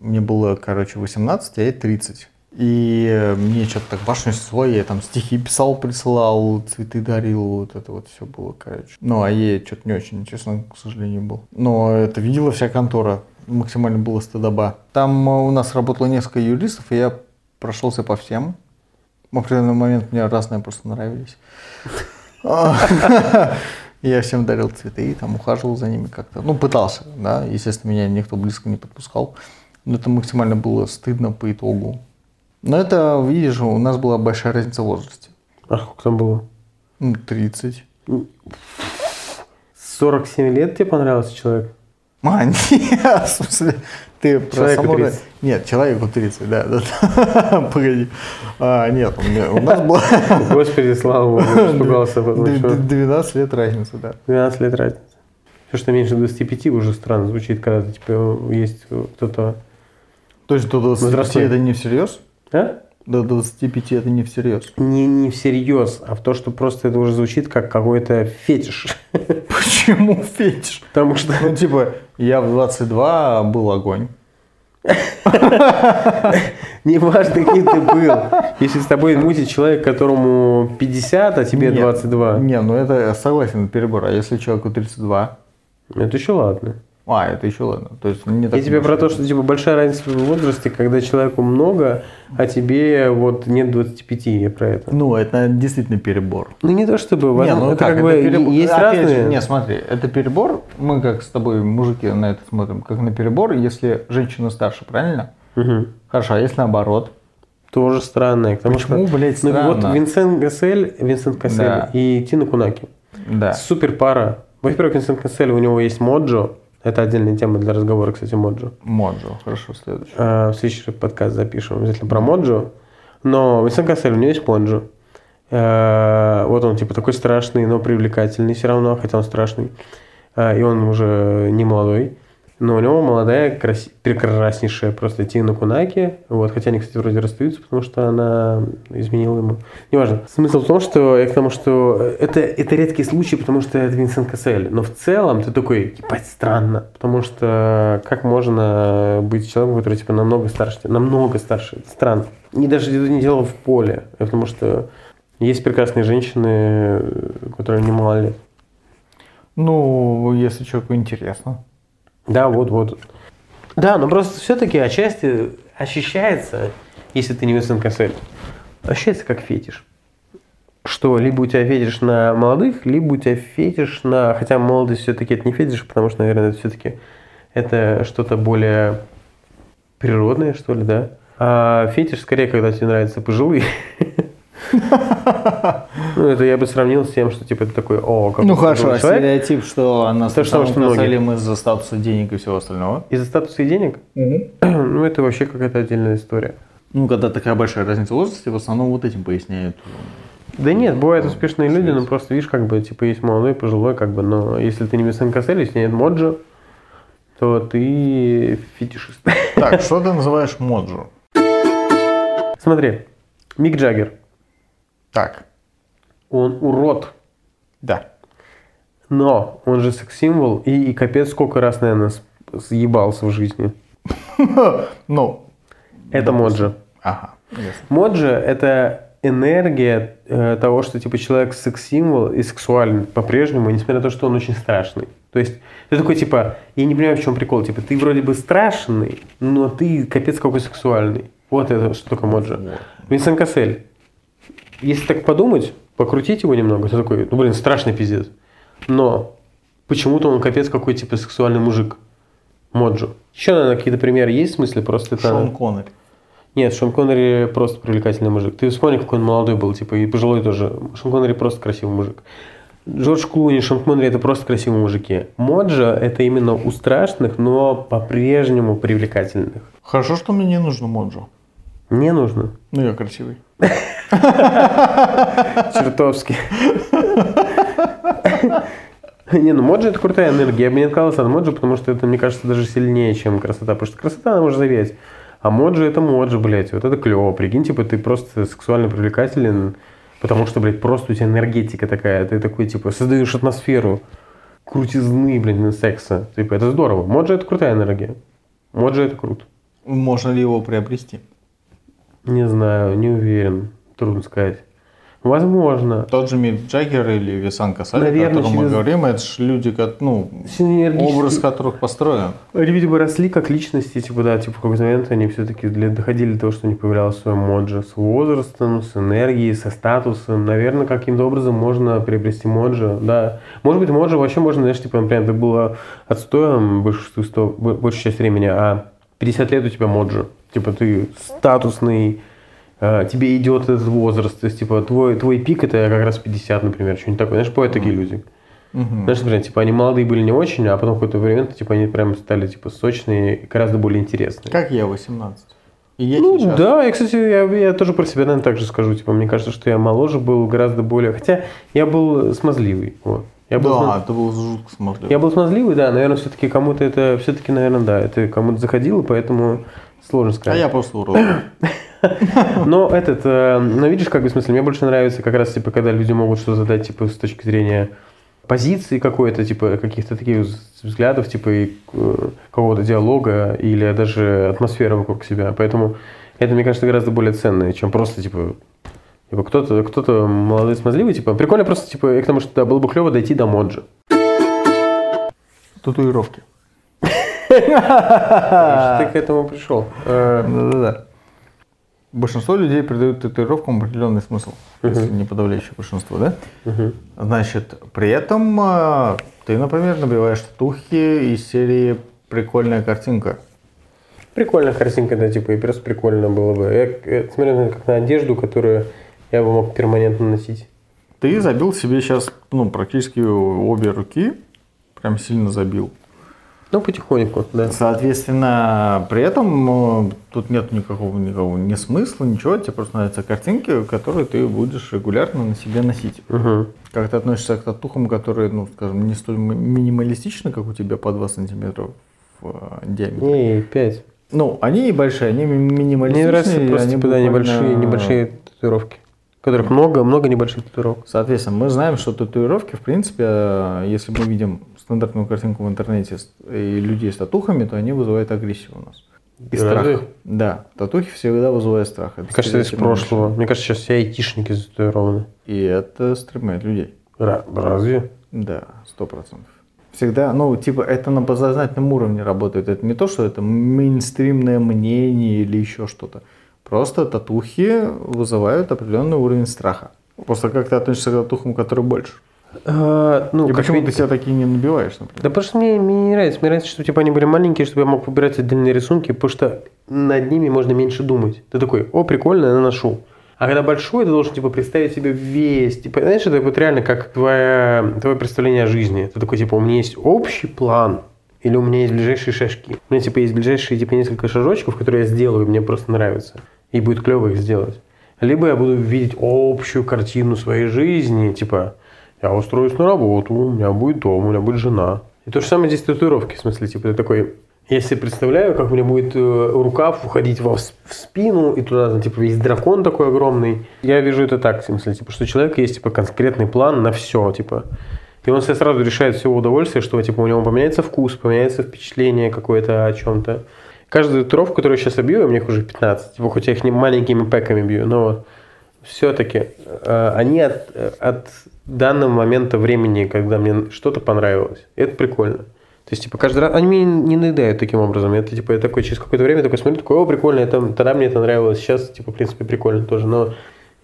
Мне было, короче, 18, а ей 30. И э, мне что-то так башню снесло, я там стихи писал, присылал, цветы дарил, вот это вот все было, короче. Ну, а ей что-то не очень, честно, к сожалению, был. Но это видела вся контора, максимально было стыдоба. Там э, у нас работало несколько юристов, и я прошелся по всем. В определенный момент мне разные просто нравились. Я всем дарил цветы, там ухаживал за ними как-то. Ну, пытался, да. Естественно, меня никто близко не подпускал. Но это максимально было стыдно по итогу. Но это, видишь, у нас была большая разница в возрасте. а сколько там было? Ну, 30. 47 лет тебе понравился человек? А, нет, в смысле, ты про Человеку само- 30. Нет, человеку 30, да, да. да. Погоди. А, нет, у, меня, у нас было Господи, слава богу, испугался. потому д- что д- 12 лет разницы, да. 12 лет разница. Все, что меньше 25 уже странно звучит, когда типа, есть кто-то... То есть до 25 Возрастной. это не всерьез? А? До 25 это не всерьез. Не, не всерьез, а в то, что просто это уже звучит как какой-то фетиш. Почему фетиш? Потому что Ну, типа, я в 22 был огонь. неважно, кем ты был. Если с тобой мутит человек, которому 50, а тебе Нет. 22, Не, ну это согласен, перебор. А если человеку 32? это еще ладно. А, это еще ладно. То есть не так Я тебе про то, что типа большая разница в возрасте, когда человеку много, а тебе вот нет 25, я про это. Ну, это действительно перебор. Ну не то чтобы, Не, ну это как, это бы перебор. есть Опять разные. Же, не, смотри, это перебор. Мы как с тобой, мужики, на это смотрим, как на перебор, если женщина старше, правильно? Мгм. Хорошо, а если наоборот? Тоже странное. Потому Почему, что, блядь, ну, вот странно? Винсент Кассель, Винсент Кассель Да. и Тина Кунаки. Да. Супер пара. Во-первых, Винсент Кассель, у него есть Моджо. Это отдельная тема для разговора, кстати, Моджо. Моджо. Хорошо, следующий. А, в следующий подкаст запишем обязательно про Моджо. Но Винсент Кассель, у него есть Моджо. А, Вот он, типа, такой страшный, но привлекательный все равно, хотя он страшный. А, И он уже не молодой. Но у него молодая, краси- прекраснейшая просто Тина Кунаки. Вот, хотя они, кстати, вроде расстаются, потому что она изменила ему. Неважно. Смысл в том, что я к тому, что это, это редкий случай, потому что это Винсент Кассель. Но в целом ты такой, ебать, странно. Потому что как можно быть человеком, который типа намного старше, намного старше. Это странно. И даже не дело в поле. Потому что есть прекрасные женщины, которые не мало лет. Ну, если человеку интересно. Да, вот, вот. Да, но просто все-таки отчасти ощущается, если ты не Винсент Кассель, ощущается как фетиш. Что либо у тебя фетиш на молодых, либо у тебя фетиш на... Хотя молодость все-таки это не фетиш, потому что, наверное, это все-таки это что-то более природное, что ли, да? А фетиш скорее, когда тебе нравятся пожилые. Ну, это я бы сравнил с тем, что типа это такой, о, как Ну хорошо, а стереотип, что нас То что многие. мы из-за статуса денег и всего остального? Из-за статуса и денег? Ну, это вообще какая-то отдельная история. Ну, когда такая большая разница в возрасте, в основном вот этим поясняют. Да нет, бывают успешные люди, но просто видишь, как бы, типа, есть молодой, пожилой, как бы, но если ты не Винсент Кассель, если нет Моджо, то ты фетишист. Так, что ты называешь Моджо? Смотри, Мик Джаггер, Так, он урод, да. но он же секс-символ, и, и капец сколько раз, наверное, съебался в жизни. Ну, Это Моджо. ага. ясно. Моджо – это энергия э, того, что типа человек секс-символ и сексуальный по-прежнему, несмотря на то, что он очень страшный. То есть ты такой типа, я не понимаю, в чем прикол, типа ты вроде бы страшный, но ты капец какой сексуальный. Вот это что такое Моджо. Винсент Кассель. Если так подумать, покрутить его немного, ты такой, ну блин, страшный пиздец. Но почему-то он капец какой типа сексуальный мужик. Моджо. Еще, наверное, какие-то примеры есть в смысле? Просто это... Шон Коннери. Нет, Шон Коннери просто привлекательный мужик. Ты вспомни, какой он молодой был, типа, и пожилой тоже. Шон Коннери просто красивый мужик. Джордж Клуни, Шон Коннери – это просто красивые мужики. Моджо – это именно у страшных, но по-прежнему привлекательных. Хорошо, что мне не нужно Моджо. Не нужно. Ну, я красивый. Чертовски. Не, ну Моджо это крутая энергия. Я бы не отказался от Моджо, потому что это, мне кажется, даже сильнее, чем красота. Потому что красота, она может завять. А Моджо это Моджо, блядь. Вот это клево. Прикинь, типа, ты просто сексуально привлекателен, потому что, блядь, просто у тебя энергетика такая. Ты такой, типа, создаешь атмосферу крутизны, блин, секса. Типа, это здорово. Моджо это крутая энергия. Моджо это круто. Можно ли его приобрести? Не знаю, не уверен. Трудно сказать. Возможно. Тот же Мик Джаггер или Висан Касаль, о Наверное, котором мы через- говорим, это же люди, как, ну, Синергически- образ которых построен. Видимо, росли как личности, типа, да, типа, в какой-то момент они все-таки доходили до того, что они появлялось в своем моджо с возрастом, с энергией, со статусом. Наверное, каким-то образом можно приобрести моджо, да. Может быть, моджо вообще можно, знаешь, типа, например, это было отстоем большую, большую часть времени, а 50 лет у тебя моджо. Типа, ты статусный, тебе идет этот возраст, то есть, типа, твой, твой пик это как раз 50, например, что-нибудь такое. Знаешь, бывают такие люди. Знаешь, например, типа они молодые были не очень, а потом в какой-то время, типа они прям стали типа сочные и гораздо более интересные. Как я, 18. И я Ну сейчас. да, и, кстати, я, я тоже про себя, наверное, так же скажу. Типа, мне кажется, что я моложе был гораздо более... Хотя я был смазливый. Вот. Я был, Да, смаз- это был жутко смотрел. я был смазливый, да, наверное, все-таки кому-то это... Все-таки, наверное, да, это кому-то заходило, поэтому сложно А сказать. я просто урод. Но этот, э, ну видишь, как бы в смысле, мне больше нравится как раз, типа, когда люди могут что-то задать, типа, с точки зрения позиции какой-то, типа, каких-то таких вз- взглядов, типа, и э, какого-то диалога или даже атмосферы вокруг себя. Поэтому это, мне кажется, гораздо более ценно, чем просто, типа, типа кто-то, кто-то молодой, смазливый, типа, прикольно просто, типа, и к тому, что да, было бы клево дойти до моджи. Татуировки. Ты к этому пришел. Э, Да-да-да. Большинство людей придают татуировкам определенный смысл, если не подавляющее большинство, да? Значит, при этом а, ты, например, набиваешь татухи из серии «Прикольная картинка». Прикольная картинка, да, типа, и просто прикольно было бы. Я, э, смотрю на как на одежду, которую я бы мог перманентно носить. Ты забил себе сейчас, ну, практически обе руки, прям сильно забил. Ну, потихоньку, да. Соответственно, при этом э, тут нет никакого, никакого ни смысла, ничего, тебе просто нравятся картинки, которые ты будешь регулярно на себе носить. Угу. Как ты относишься к татухам, которые, ну, скажем, не столь ми- минималистичны, как у тебя по 2 сантиметра в э, диаметре? Не, пять. Ну, они небольшие, они ми- Мне минималистичные. нравятся просто они типа, да, небольшие, небольшие татуировки. Которых много, много небольших татуировок. Соответственно, мы знаем, что татуировки, в принципе, э, если мы видим стандартную картинку в интернете с- и людей с татухами, то они вызывают агрессию у нас. И страх. Да, татухи всегда вызывают страх. Это Мне кажется, это из прошлого. Мне кажется, сейчас все айтишники зататуированы. И это стремляет людей. Ра- Разве? Да, сто процентов. Всегда, ну, типа, это на подсознательном уровне работает. Это не то, что это мейнстримное мнение или еще что-то. Просто татухи вызывают определенный уровень страха. Просто как ты относишься к татухам, которые больше? А, ну, И почему видите- ты себя такие не набиваешь, например? Да потому что мне, мне не нравится. Мне нравится, чтобы типа они были маленькие, чтобы я мог выбирать отдельные рисунки, потому что над ними можно меньше думать. Ты такой, о, прикольно, я наношу. А когда большой, ты должен типа представить себе весь. Типа, знаешь, это вот реально как твое, твое представление о жизни. Ты такой, типа, у меня есть общий план, или у меня есть ближайшие шажки. У меня типа есть ближайшие типа несколько шажочков, которые я сделаю, и мне просто нравится. И будет клево их сделать. Либо я буду видеть общую картину своей жизни, типа, я устроюсь на работу, у меня будет дом, у меня будет жена. И то же самое здесь татуировки, в смысле, типа, ты такой, я себе представляю, как у меня будет э, рукав уходить в спину, и туда, типа, весь дракон такой огромный. Я вижу это так, в смысле, типа, что у человека есть, типа, конкретный план на все, типа. И он себе сразу решает все удовольствие, что, типа, у него поменяется вкус, поменяется впечатление какое-то о чем-то. Каждую татуировку, которую я сейчас бью, у меня их уже 15, типа, хоть я их не маленькими пэками бью, но все-таки они от, э, от данного момента времени, когда мне что-то понравилось. Это прикольно. То есть, типа, каждый раз... Они мне не надоедают таким образом. Это, типа, я такой, через какое-то время такой смотрю, такой, о, прикольно, это, тогда мне это нравилось, сейчас, типа, в принципе, прикольно тоже. Но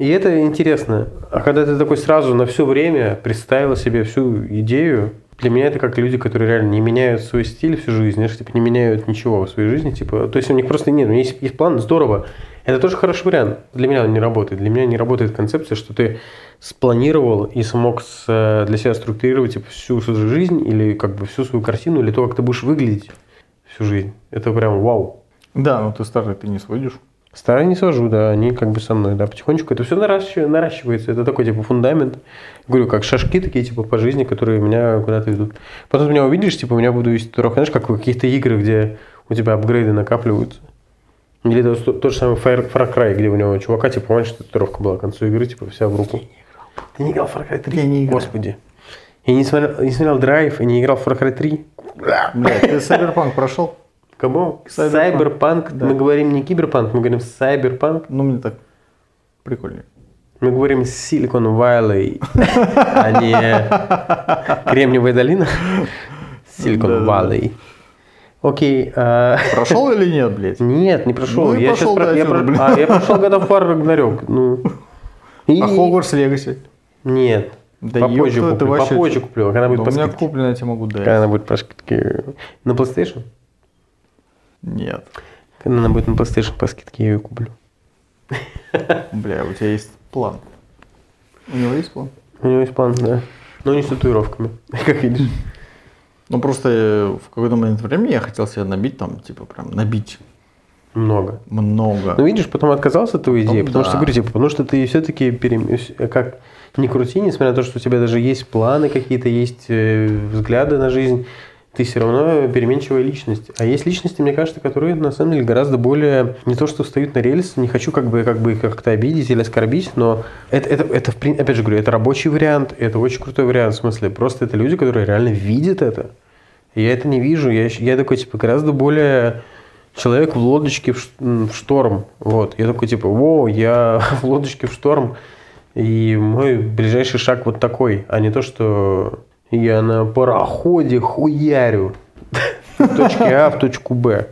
и это интересно. А когда ты такой сразу на все время представил себе всю идею, для меня это как люди, которые реально не меняют свой стиль всю жизнь, знаешь, типа, не меняют ничего в своей жизни, типа, то есть у них просто нет, у них есть, есть план, здорово. Это тоже хороший вариант. Для меня он не работает. Для меня не работает концепция, что ты спланировал и смог с- э, для себя структурировать типа, всю свою жизнь или как бы всю свою картину, или то, как ты будешь выглядеть всю жизнь. Это прям вау. Да, но ты старый, ты не сводишь. Старые не свожу, да, они как бы со мной, да, потихонечку это все наращивается, это такой типа фундамент, говорю, как шажки такие типа по жизни, которые меня куда-то идут. Потом ты меня увидишь, типа у меня буду вести татуировка, знаешь, как в каких-то играх, где у тебя апгрейды накапливаются. Или это то- тот же самый Far, Far Cry, где у него чувака, типа, помнишь, татуировка была к концу игры, типа, вся в руку. Ты не играл в Far Cry 3? Я не играю. Господи. Я не смотрел, не смотрел Драйв и не играл в Far Cry 3. Блядь, ты Cyberpunk прошел? Кому? Cyberpunk. Сайберпанк. Да. Мы говорим не киберпанк, мы говорим сайберпанк. Ну, мне так прикольнее. Мы говорим Silicon Valley, а не Кремниевая долина. Silicon. Valley. Окей. а, Прошел или нет, блядь? Нет, не прошел. Ну я, пошел ты я, про- а, я прошел God of War Ragnarok. Ну. И- А Хогвартс Легаси? Нет. Да попозже куплю. вообще- Попозже куплю. а Когда будет по у меня куплено, я тебе могу дать. Когда она будет по скидке. На PlayStation? Нет. Когда она будет на PlayStation по скидке, я ее куплю. Бля, у тебя есть план. У него есть план? У него есть план, да. Но не с татуировками, как видишь. Ну, просто э, в какой-то момент времени я хотел себе набить там, типа, прям набить Много. много. Ну, видишь, потом отказался от твоей идеи, Потом потому что, да. говорю, типа, потому что ты все-таки как не крути, несмотря на то, что у тебя даже есть планы какие-то, есть э, взгляды на жизнь, ты все равно переменчивая личность. А есть личности, мне кажется, которые на самом деле гораздо более не то, что встают на рельсы, не хочу как бы, как бы как-то обидеть или оскорбить, но это, это, это опять же говорю, это рабочий вариант, это очень крутой вариант, в смысле, просто это люди, которые реально видят это. Я это не вижу, я, я такой, типа, гораздо более человек в лодочке в шторм. Вот. Я такой, типа, о, я в лодочке в шторм, и мой ближайший шаг вот такой, а не то, что я на пароходе хуярю в точке А в точку Б.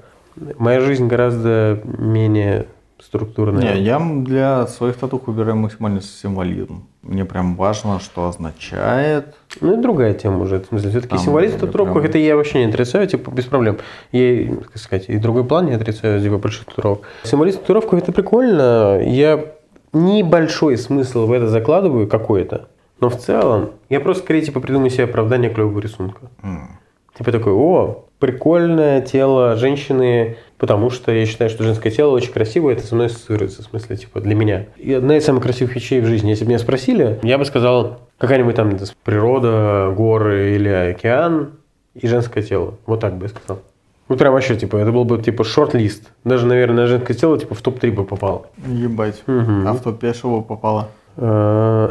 Моя жизнь гораздо менее структурная. Не, я для своих татух выбираю максимальный символизм. Мне прям важно, что означает. Ну, это другая тема уже. В смысле, все-таки Там символизм в татуировках, прям- это я вообще не отрицаю, типа, без проблем. Я, как сказать, и другой план не отрицаю, типа, больших татуировок. Символизм в татуировках это прикольно. Я небольшой смысл в это закладываю какой-то. Но в целом, я просто скорее, типа, придумаю себе оправдание клевого рисунка. М. Типа такой, о, прикольное тело женщины, потому что я считаю, что женское тело очень красивое, это со мной ассоциируется, в смысле, типа, для меня. И одна из самых красивых вещей в жизни, если бы меня спросили, я бы сказал, какая-нибудь там природа, горы или океан и женское тело. Вот так бы я сказал. Ну, прям вообще, типа, это был бы, типа, шорт-лист. Даже, наверное, женское тело, типа, в топ-3 бы попало. Ебать. Мгм. А в топ-5 что бы попало? Э,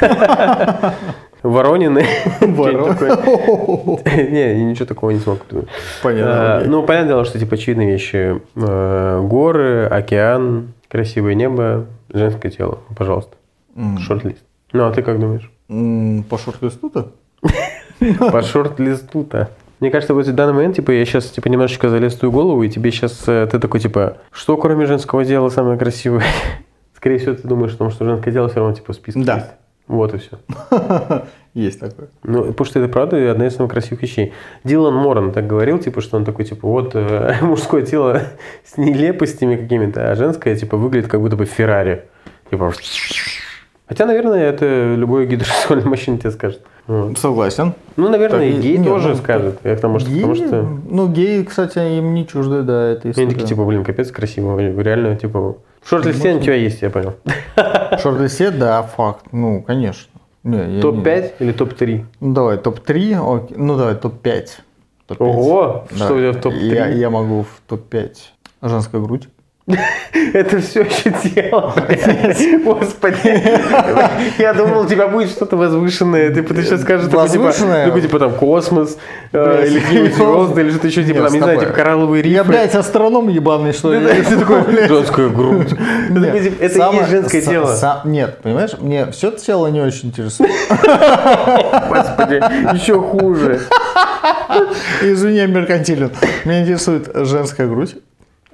Воронины. Не, ничего такого не смог придумать. Понятно. Э. Ну, понятное дело, что типа очевидные вещи. Э, Горы, океан, красивое небо, женское тело. Пожалуйста. Шорт-лист. Ну, а ты как думаешь? По шорт-листу-то? По шорт-листу-то. Мне кажется, вот в данный момент, типа, я сейчас, типа, немножечко залезтую голову, и тебе сейчас, ты такой, типа, что кроме женского дела самое красивое? Скорее всего, ты думаешь, потому что женское дело все равно, типа, в списке Да. есть. Вот и все. Есть такое. Ну, потому что это правда одна из самых красивых вещей. Дилан Моран так говорил, типа, что он такой, типа, вот э, мужское тело с нелепостями какими-то, а женское, типа, выглядит как будто бы Феррари. Типа, хотя, наверное, это любой гидросексуальный мужчина тебе скажет. Вот. Согласен. Ну, наверное, Так и гей не, тоже ну, скажет. Я к тому, что, потому Геи- что Ну, геи, кстати, им не чужды, да, это они такие, типа, блин, капец красиво. Реально, типа, шорт-листе у тебя есть, я понял. Шорт-листе, да, факт. Ну, конечно. Не, я не- Топ-5 или топ-3? Ну, давай, топ-3, окей. ну, давай, топ-5. Топ-5. Ого! Да. Что у тебя в топ-3? Я, я могу в топ-5. Женская грудь. Это все еще тело. Господи. Я думал, у тебя будет что-то возвышенное. Ты, сейчас скажешь, типа, Возвышенное? такой, типа там космос, э, или звезды, или что-то еще, типа, там, не знаю, типа коралловые рифы. Я, блядь, астроном ебаный, что ли? Ты такой, женская грудь. Это и есть женское тело. Нет, понимаешь, мне все тело не очень интересует. Господи, еще хуже. Извини, меркантилен. Меня интересует женская грудь.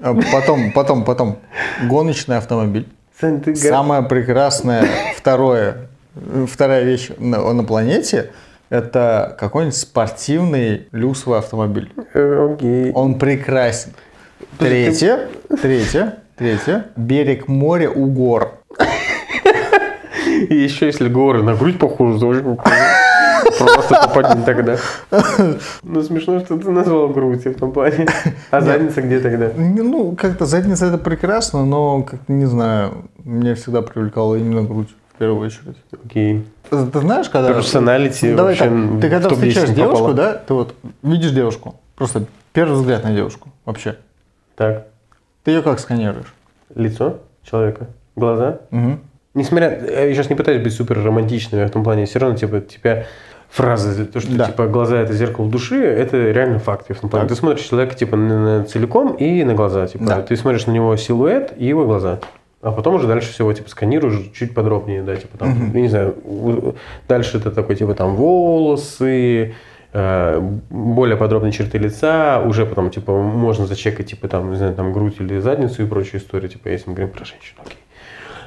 А Потом, потом, потом гоночный автомобиль. Самое прекрасное второе, вторая вещь на, на планете это какой-нибудь спортивный люксовый автомобиль. Э, Окей. Он прекрасен. Третье, третье, третье. Берег моря у гор. И еще если горы на грудь похожи, то просто попадем тогда. Ну, смешно, что ты назвал грудь в том плане. А задница где тогда? Ну, как-то задница это прекрасно, но, как не знаю, меня всегда привлекала именно грудь в первую очередь. Окей. Ты, знаешь, когда... Персоналити Ну, Давай вообще так, ты когда в топ-10 встречаешь девушку, да, ты вот видишь девушку, просто первый взгляд на девушку вообще. Так, Ты ее как сканируешь? лицо человека, глаза. Мгм. Несмотря, я сейчас не пытаюсь быть супер романтичным в том плане, все равно, типа, тебя фраза, то, что, Да. типа, глаза – это зеркало души, это реально факт. В том плане. Так. Ты смотришь человека, типа, на, на целиком и на глаза. Типа, Да. Ты смотришь на него силуэт и его глаза. А потом уже дальше всего, типа, сканируешь чуть подробнее, да, типа, там, я не знаю, дальше это такой, типа, там, волосы, э, более подробные черты лица, уже потом, типа, можно зачекать, типа, там, не знаю, там, грудь или задницу и прочую историю, типа, если мы говорим про женщину, окей.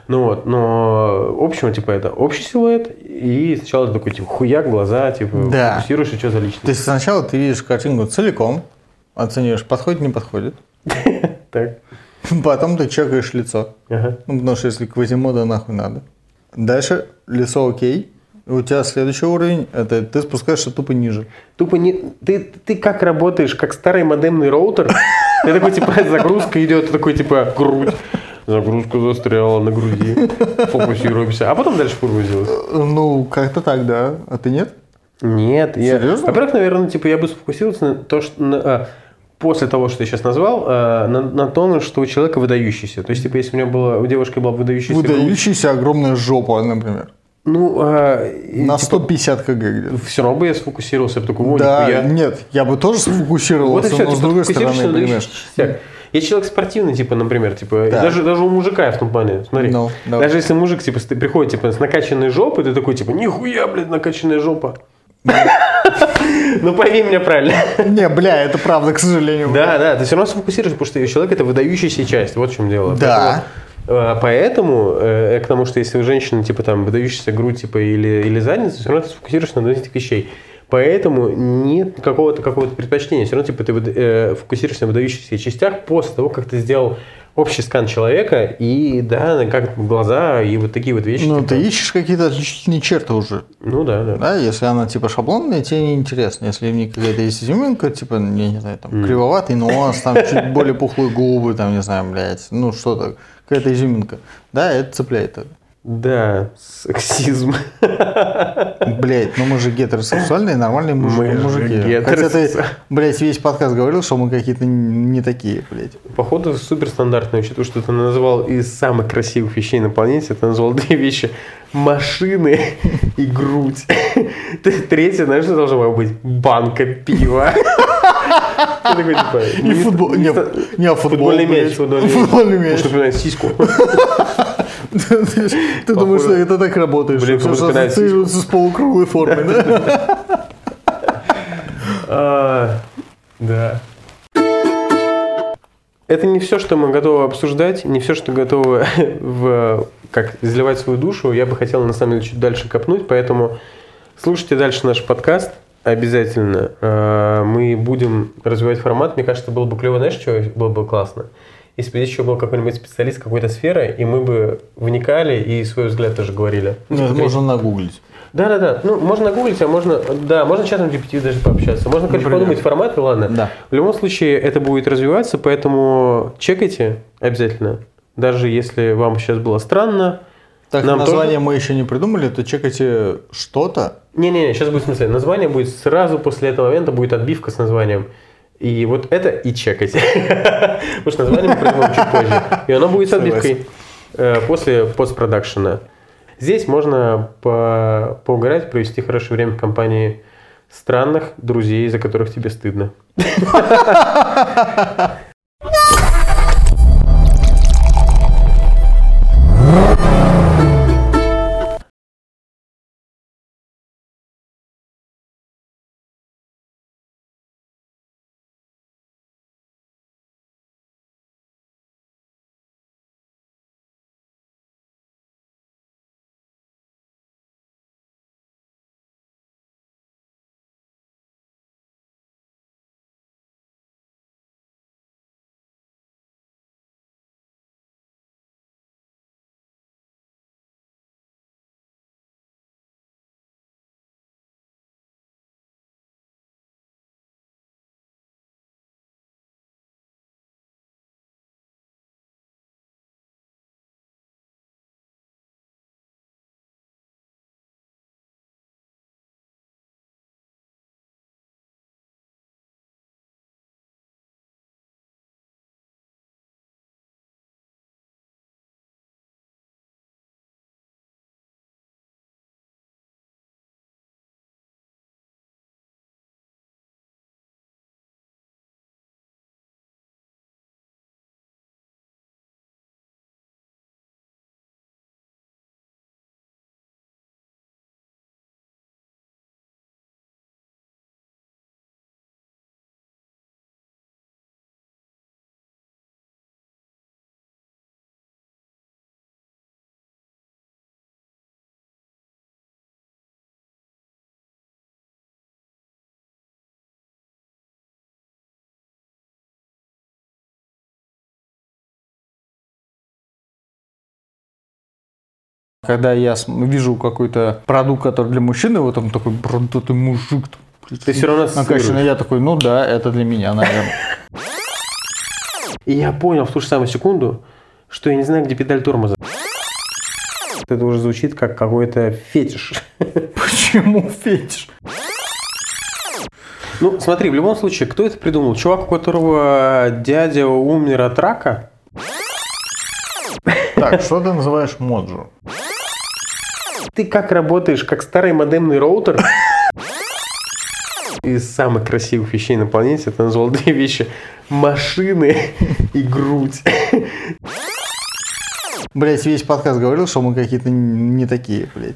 Ну вот, но в общем, типа, это общий силуэт, и сначала ты такой, типа, хуяк, глаза, типа, Да. фокусируешь, и что за То личность. есть сначала ты видишь картинку целиком, оцениваешь, подходит, не подходит. Так, Потом ты чекаешь лицо. ага. Ну, потому что если Квазимода нахуй надо. Дальше лицо окей. У тебя следующий уровень, это ты спускаешься тупо ниже. Тупо не... Ты, ты как работаешь, как старый модемный роутер? Ты такой, типа, загрузка идет, такой, типа, грудь. Загрузка застряла на груди. Фокусируемся. А потом дальше погрузилась. Ну, как-то так, да. А ты нет? Нет, я... Серьезно? Во-первых, наверное, типа, я бы сфокусировался на то, что... на, а, после того, что я сейчас назвал, а, на, на том, что у человека выдающийся. То есть, типа, если у меня была, у девушки была выдающаяся грудь, Выдающаяся огромная жопа, например. ну, а, На типа, 150 кг где-то. все равно бы я сфокусировался, я бы такой, «О, Да, нихуя». нет, я бы тоже Вот и сфокусировался, все, но с типа, другой фокусируешься стороны, понимаешь. Я человек спортивный, типа, например, типа, Да. даже, даже у мужика в том плане, смотри. Ну, давай. даже если мужик, типа, приходит, типа, с накачанной жопой, ты такой, типа, нихуя, блядь, накачанная жопа. Ну, пойми меня правильно. Не, бля, это правда, к сожалению. Да, да, ты все равно сфокусируешься, потому что человек это выдающаяся часть. Вот в чем дело. Да. Поэтому, э, э, я к тому, что если у женщины, типа, там, выдающаяся грудь, типа, или, или задница, все равно ты сфокусируешься на этих вещей. Поэтому нет какого-то какого-то предпочтения. Все равно, типа, ты э, фокусируешься на выдающихся частях после того, как ты сделал общий скан человека, и, да, как глаза, и вот такие вот вещи. Ну, типа. ты ищешь какие-то отличительные черты уже. Ну, да, да. Да, если она типа шаблонная, тебе не интересно. Если в ней какая-то есть изюминка, типа, я не знаю, там, кривоватый нос, там, чуть более пухлые губы, там, не знаю, блядь, ну, что-то, какая-то изюминка. Да, это цепляет. Да, сексизм. Блять, ну мы же гетеросексуальные, нормальные муж- Мы мужики. Хотя гетеросексуальные. ты, блядь, весь подкаст говорил, что мы какие-то не такие, блядь. Походу, суперстандартно, учитывая, что ты назвал из самых красивых вещей на планете, ты назвал две вещи. Машины и грудь. Третье, знаешь, что должно быть? Банка пива. Такой, типа, И футбол, не, а футбол, Футбольный мяч, футбольный мяч. Футбольный мяч. Сиську. Ты ты думаешь, что это так работает, Блин, ассоциируется с полукруглой формой, да? А, да. Это не все, что мы готовы обсуждать, не все, что готовы в, как изливать свою душу. Я бы хотел, на самом деле, чуть дальше копнуть, поэтому слушайте дальше наш подкаст обязательно. А, Мы будем развивать формат. Мне кажется, было бы клево, знаешь, что было бы классно? Если бы здесь еще был какой-нибудь специалист какой-то сферы, и мы бы вникали и свой взгляд тоже говорили. Ну, это можно нагуглить. Да, да, да. Ну, можно гуглить, а можно, да, можно чатом GPT даже пообщаться. Можно, короче, Например. подумать форматы, ладно. Да. В любом случае, это будет развиваться, поэтому чекайте обязательно. Даже если вам сейчас было странно. Так, Нам название тоже- мы еще не придумали, то чекайте что-то. Не-не-не, сейчас будет в смысле. Название будет сразу после этого момента будет отбивка с названием. И вот это и чекайте. Потому что название мы придумаем чуть позже. И оно будет с отбивкой э, после постпродакшена. Здесь можно по- поугарать, провести хорошее время в компании странных друзей, за которых тебе стыдно. Когда я вижу какой-то продукт, который для мужчины, вот там такой бородатый мужик. Ты всё равно накачанный, ассоциируешь. я такой, ну да, это для меня, наверное. И я понял в ту же самую секунду, что я не знаю, где педаль тормоза. Это уже звучит как какой-то фетиш. Почему фетиш? Ну, смотри, в любом случае, кто это придумал? Чувак, у которого дядя умер от рака? Так, что ты называешь моджу? Ты как работаешь, как старый модемный роутер? Из самых красивых вещей на планете ты назвал вещи. Машины и грудь. Блять, весь подкаст говорил, что мы какие-то не такие, блядь.